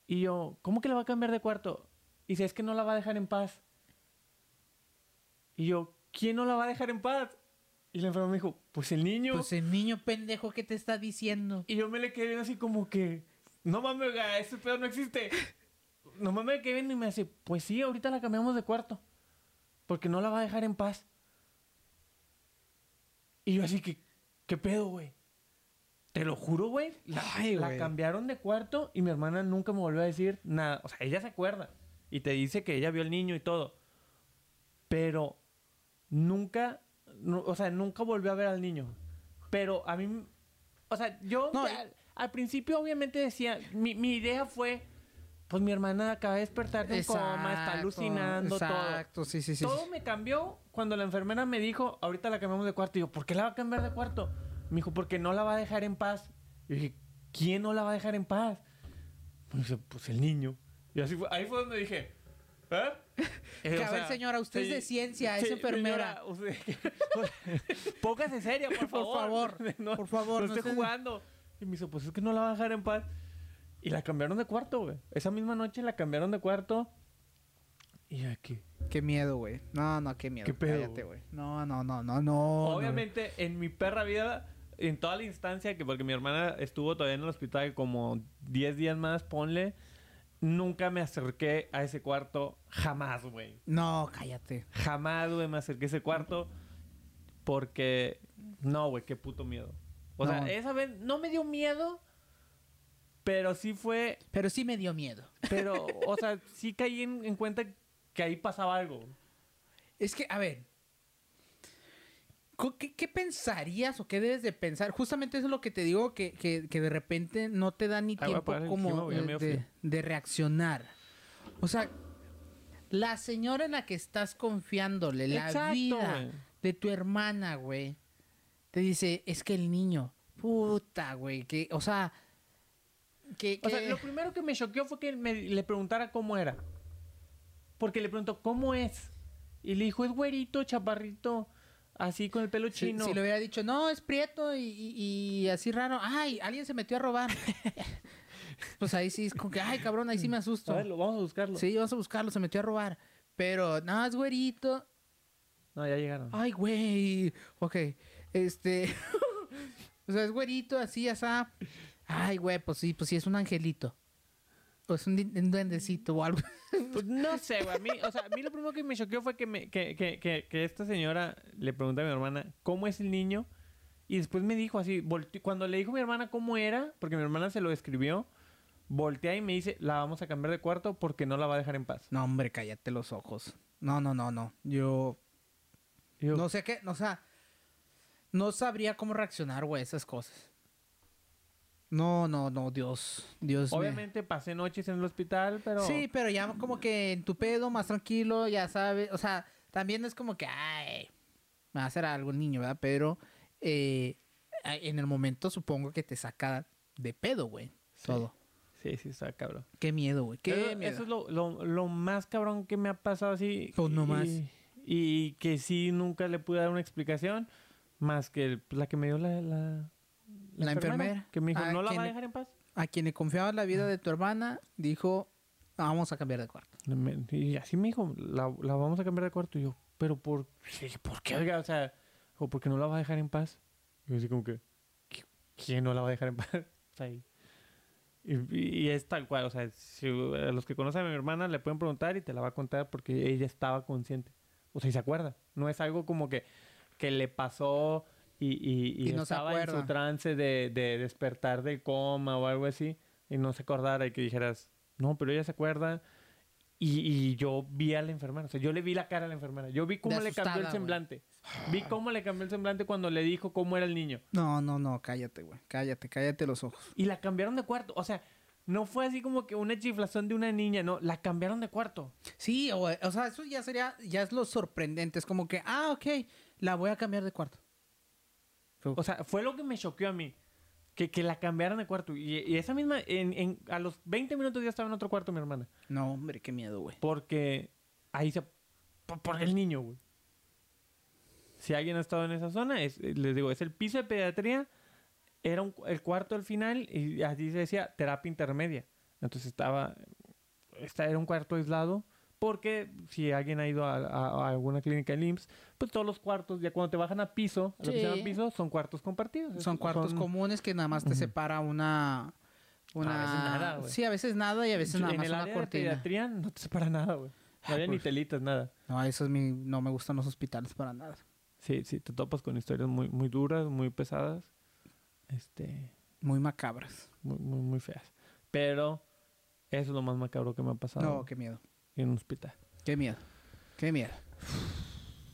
Y yo, ¿cómo que la va a cambiar de cuarto? Y dice, es que no la va a dejar en paz. Y yo, ¿quién no la va a dejar en paz? Y la enfermera me dijo, pues el niño. Pues el niño pendejo que te está diciendo. Y yo me le quedé viendo así como que, no mames, ese pedo no existe. No mames, me quedé viendo y me dice, pues sí, ahorita la cambiamos de cuarto. Porque no la va a dejar en paz. Y yo así que, ¿qué pedo, güey? Te lo juro, güey. La, Ay, la güey. cambiaron de cuarto y mi hermana nunca me volvió a decir nada. O sea, ella se acuerda. Y te dice que ella vio al niño y todo. Pero nunca, no- o sea, nunca volvió a ver al niño. Pero a mí, o sea, yo No, al principio obviamente decía, mi, mi idea fue, pues mi hermana acaba de despertar de un coma, está Exacto, alucinando, todo. Exacto, sí, sí, sí. Todo me cambió cuando la enfermera me dijo, ahorita la cambiamos de cuarto. Y yo, ¿por qué la va a cambiar de cuarto? Me dijo, porque no la va a dejar en paz. Y dije, ¿quién no la va a dejar en paz? Me dice, pues el niño. Y así fue, ahí fue donde dije, ¿eh? Eh, Que, a ver, sea, señora, usted es de ciencia, es enfermera. señora, usted- Póngase seria, por Por favor. favor, no, por favor, No no esté esté- jugando. Y me dice, pues es que no la va a dejar en paz. Y la cambiaron de cuarto, güey. Esa misma noche la cambiaron de cuarto. Y aquí. Qué miedo, güey. No, no, qué miedo. ¿Qué pedo, Cállate, güey? No, no, no, no, no. Obviamente, en mi perra vida, en toda la instancia, que porque mi hermana estuvo todavía en el hospital como 10 días más, ponle, nunca me acerqué a ese cuarto. Jamás, güey. No, cállate. Jamás, güey, me acerqué a ese cuarto. Porque, no, güey, qué puto miedo. O No. sea, esa vez no me dio miedo, pero sí fue, Pero sí me dio miedo. pero, o sea, sí caí en, en cuenta que ahí pasaba algo. Es que, a ver. ¿Qué, qué pensarías o qué debes de pensar? Justamente eso es lo que te digo, que, que- que de repente no te da ni tiempo como de, de reaccionar. O sea, La señora en la que estás confiándole la vida de tu hermana, güey, te dice, es que el niño, puta, güey, que, o sea, que, O sea, lo primero que me choqueó fue que me, le preguntara cómo era. Porque le preguntó, ¿cómo es? Y le dijo, es güerito, chaparrito, así con el pelo si, chino. si le hubiera dicho, no, es prieto y, y- y así raro, ay, alguien se metió a robar. pues ahí sí es como que, ay, cabrón, ahí sí me asusto. A ver, lo- vamos a buscarlo. Sí, vamos a buscarlo, se metió a robar. Pero, no, es güerito. No, ya llegaron. Ay, güey. Ok. Este. o sea, es güerito, así, asá. Ay, güey, pues sí, pues sí, es un angelito. O es un, duendecito o algo. Pues no sé, güey. A mí, o sea, a mí lo primero que me choqueó fue que, me, que, que, que, que esta señora le preguntó a mi hermana cómo es el niño. Y después me dijo así, cuando le dijo a mi hermana cómo era, porque mi hermana se lo escribió, voltea y me dice, la vamos a cambiar de cuarto porque no la va a dejar en paz. No, hombre, cállate los ojos. No, no, no, no. Yo. No sé qué, o sea. No sabría cómo reaccionar, güey, a esas cosas. No, no, no, Dios. Dios me- Obviamente pasé noches en el hospital, pero... Sí, pero ya como que en tu pedo, más tranquilo, ya sabes. O sea, también es como que, ay, me va a hacer algo el niño, ¿verdad? Pero eh, en el momento supongo que te saca de pedo, güey. Sí. Todo. Sí, sí, está cabrón. Qué miedo, güey. Qué Eso, miedo. eso es lo, lo, lo más cabrón que me ha pasado así. Pues no y, más. Y que sí nunca le pude dar una explicación más que la que me dio la... La, La enfermera. Que me dijo, Ah, ¿no la ¿quién va a dejar en paz? A quien le confiaba la vida de tu hermana, dijo, vamos a cambiar de cuarto. Y así me dijo, la, la vamos a cambiar de cuarto. Y yo, ¿pero por, ¿por qué? Oiga, o sea, o porque no la va a dejar en paz. Y yo así como que, ¿qui- ¿quién no la va a dejar en paz? O sea, y, y- y es tal cual, o sea, si, a los que conocen a mi hermana le pueden preguntar y te la va a contar porque ella estaba consciente. O sea, y se acuerda. No es algo como que, que le pasó y, y, y Y no estaba en su trance de, de despertar del coma o algo así y no se acordara y que dijeras, no, pero ella se acuerda. Y, y yo vi a la enfermera, o sea, yo le vi la cara a la enfermera. Yo vi cómo le cambió el semblante. Vi cómo le cambió el semblante cuando le dijo cómo era el niño. No, no, no, cállate, güey. Cállate, cállate los ojos. Y la cambiaron de cuarto. O sea, no fue así como que una chiflazón de una niña, no, la cambiaron de cuarto. Sí, o, o sea, eso ya sería, ya es lo sorprendente. Es como que, ah, ok, la voy a cambiar de cuarto. O sea, fue lo que me choqueó a mí. Que, que la cambiaran de cuarto. Y, y esa misma, en, en- a los 20 minutos ya estaba en otro cuarto mi hermana. No, hombre, qué miedo, güey. Porque ahí se... Por, por el niño, güey. Si alguien ha estado en esa zona, es, les digo, es el piso de pediatría. Era un- el cuarto al final y así se decía terapia intermedia. Entonces estaba... Esta era un cuarto aislado. Porque si alguien ha ido a, a- a alguna clínica en IMSS, pues todos los cuartos, ya cuando te bajan a piso, a Sí. piso, son cuartos compartidos. Son cuartos comunes que nada más te separa una... una... A veces nada, güey. Sí, a veces nada y a veces nada en más el una área de cortina. pediatría no te separa nada, güey. No había ni pues. telitas, nada. No, eso es mi... No me gustan los hospitales para nada. Sí, sí, te topas con historias muy, muy duras, muy pesadas, este, Muy macabras. muy, muy, muy feas. Pero eso es lo más macabro que me ha pasado No, qué miedo. En un hospital. Qué miedo. Qué miedo.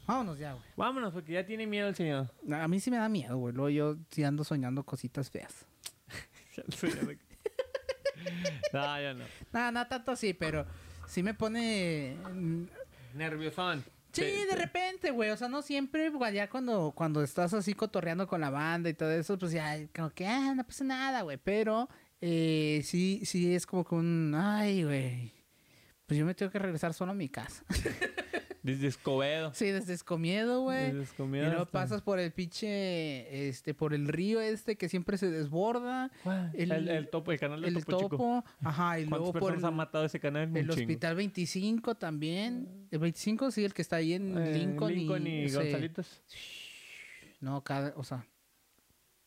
Vámonos ya, güey. Vámonos, porque ya tiene miedo el señor. A mí sí me da miedo, güey. Luego yo sí ando soñando cositas feas. no, ya no. Nada, nada tanto así, pero sí me pone... mm, Nerviosón. Sí, de te- repente, güey. O sea, no siempre, güey, ya cuando, cuando estás así cotorreando con la banda y todo eso, pues ya, como que, ah, no pasa nada, güey. Pero eh, sí, sí es como que un, ay, güey. Pues yo me tengo que regresar solo a mi casa. Desde Escobedo. sí, desde Escomiedo, güey. Desde Y Escobedo luego hasta- pasas por el pinche, este, por el río este que siempre se desborda. El- El, el topo, el canal de El Topo, topo. Chico. Ajá, y ¿Cuántas luego por el, han matado ese canal? El. Hospital 25 también. El 25, sí, el que está ahí en Eh, Lincoln, Lincoln y, sí. Gonzalitos. No, cada, o sea.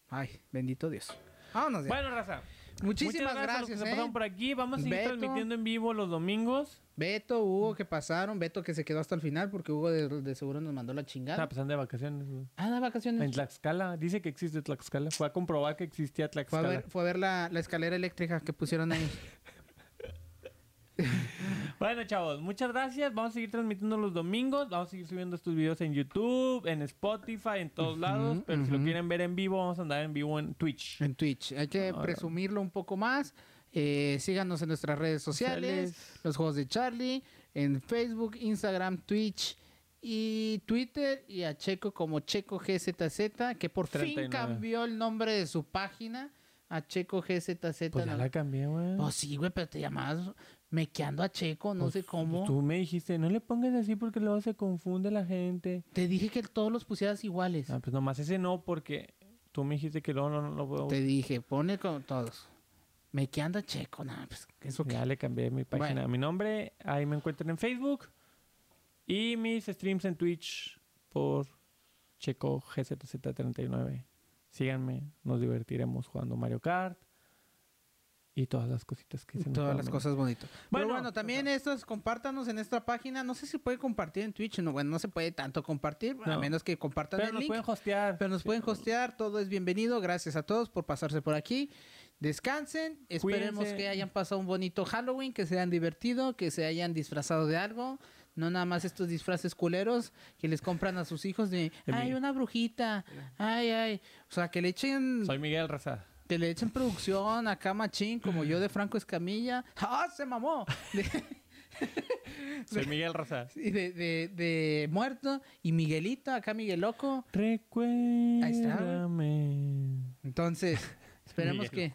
Ay, bendito Dios. Vámonos ya. Bueno, raza. Muchísimas muchas gracias, a los que gracias, se ¿eh? pasaron por aquí. Vamos a seguir Beto. transmitiendo en vivo los domingos. Beto, Hugo, que pasaron. Beto que se quedó hasta el final porque Hugo de, de seguro nos mandó la chingada. pasando de vacaciones. Ah, de En vacaciones. Tlaxcala. Dice que existe Tlaxcala. Fue a comprobar que existía Fue a Tlaxcala. ver, fue a ver la, la escalera eléctrica que pusieron ahí. Bueno, chavos, muchas gracias. Vamos a seguir transmitiendo los domingos. Vamos a seguir subiendo estos videos en YouTube, en Spotify, en todos lados. Pero si lo quieren ver en vivo, vamos a andar en vivo en Twitch. en Twitch. Hay que Ahora. presumirlo un poco más. Eh, síganos en nuestras redes sociales, Sociales. los juegos de Charlie, en Facebook, Instagram, Twitch y Twitter y a Checo como Checo GZZ, que por fin 39. cambió el nombre de su página a Checo GZZ. Pues ya ¿no? la cambié, güey. Oh, sí, güey, pero te llamabas mequeando a Checo, no Pues, sé cómo. Tú me dijiste, no le pongas así porque luego se confunde la gente. Te dije que todos los pusieras iguales. Ah, pues nomás ese no, porque tú me dijiste que luego no, no lo puedo. Te dije, pone con todos. Mequeando a Checo, nada, pues, ¿eso qué? Ya le cambié mi página, Bueno. mi nombre. Ahí me encuentran en Facebook. Y mis streams en Twitch por Checo GZZ39. Síganme, nos divertiremos jugando Mario Kart. Y todas las cositas que se Todas las cosas bonitas. Pero Bueno, bueno, también estos, compártanos en esta página. No sé si puede compartir en Twitch. No, bueno, no se puede tanto compartir, a No. menos que compartan Pero el nos link. pueden hostear. Pero nos pueden hostear, todo es bienvenido. Gracias a todos por pasarse por aquí. Descansen, esperemos Cuídense. que hayan pasado un bonito Halloween, que se hayan divertido, que se hayan disfrazado de algo. No nada más estos disfraces culeros que les compran a sus hijos de, ay, una brujita, ay, ay. O sea, que le echen, Soy Miguel Raza. Que le echen producción acá machín, como yo de Franco Escamilla. ¡Ah, se mamó! De, Soy Miguel Raza. y de, de- de muerto. Y Miguelito, acá Miguel Loco. Recuérdame. Entonces, esperemos Miguel que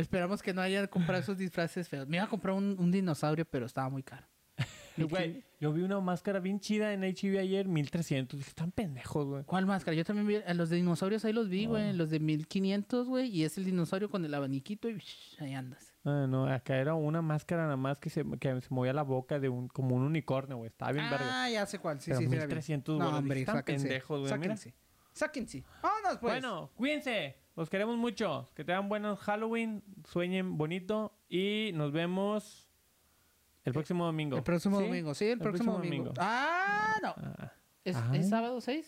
esperamos que no hayan comprado esos disfraces feos. Me iba a comprar un, un dinosaurio, pero estaba muy caro. Güey, yo vi una máscara bien chida en HB ayer, 1300. Dije, están pendejos, güey. ¿Cuál máscara? Yo también vi a los de dinosaurios ahí los vi, güey, los de 1500, güey, y es el dinosaurio con el abaniquito y shh, ahí andas. Ah, no, acá era una máscara nada más que se, que se movía la boca de un, como un unicornio, güey. Estaba bien verga. Ah, ya sé cuál. Sí, Pero sí, sí. la vi. 1300 No, bolas. hombre, Dije, están sáquense. pendejos, güey. Sáquense. Sáquense. Vámonos, pues. Bueno, cuídense. Los queremos mucho. Que tengan buenos Halloween. Sueñen bonito. Y nos vemos el próximo domingo. el próximo ¿Sí? domingo, sí, el, próximo, domingo. Ah, no. Ah, ¿Es, Ah. ¿es sábado 6?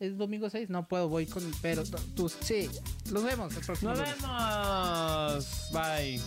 ¿Es domingo 6? No puedo, voy con pero tú- sí. Los vemos el próximo Nos vemos. Bye.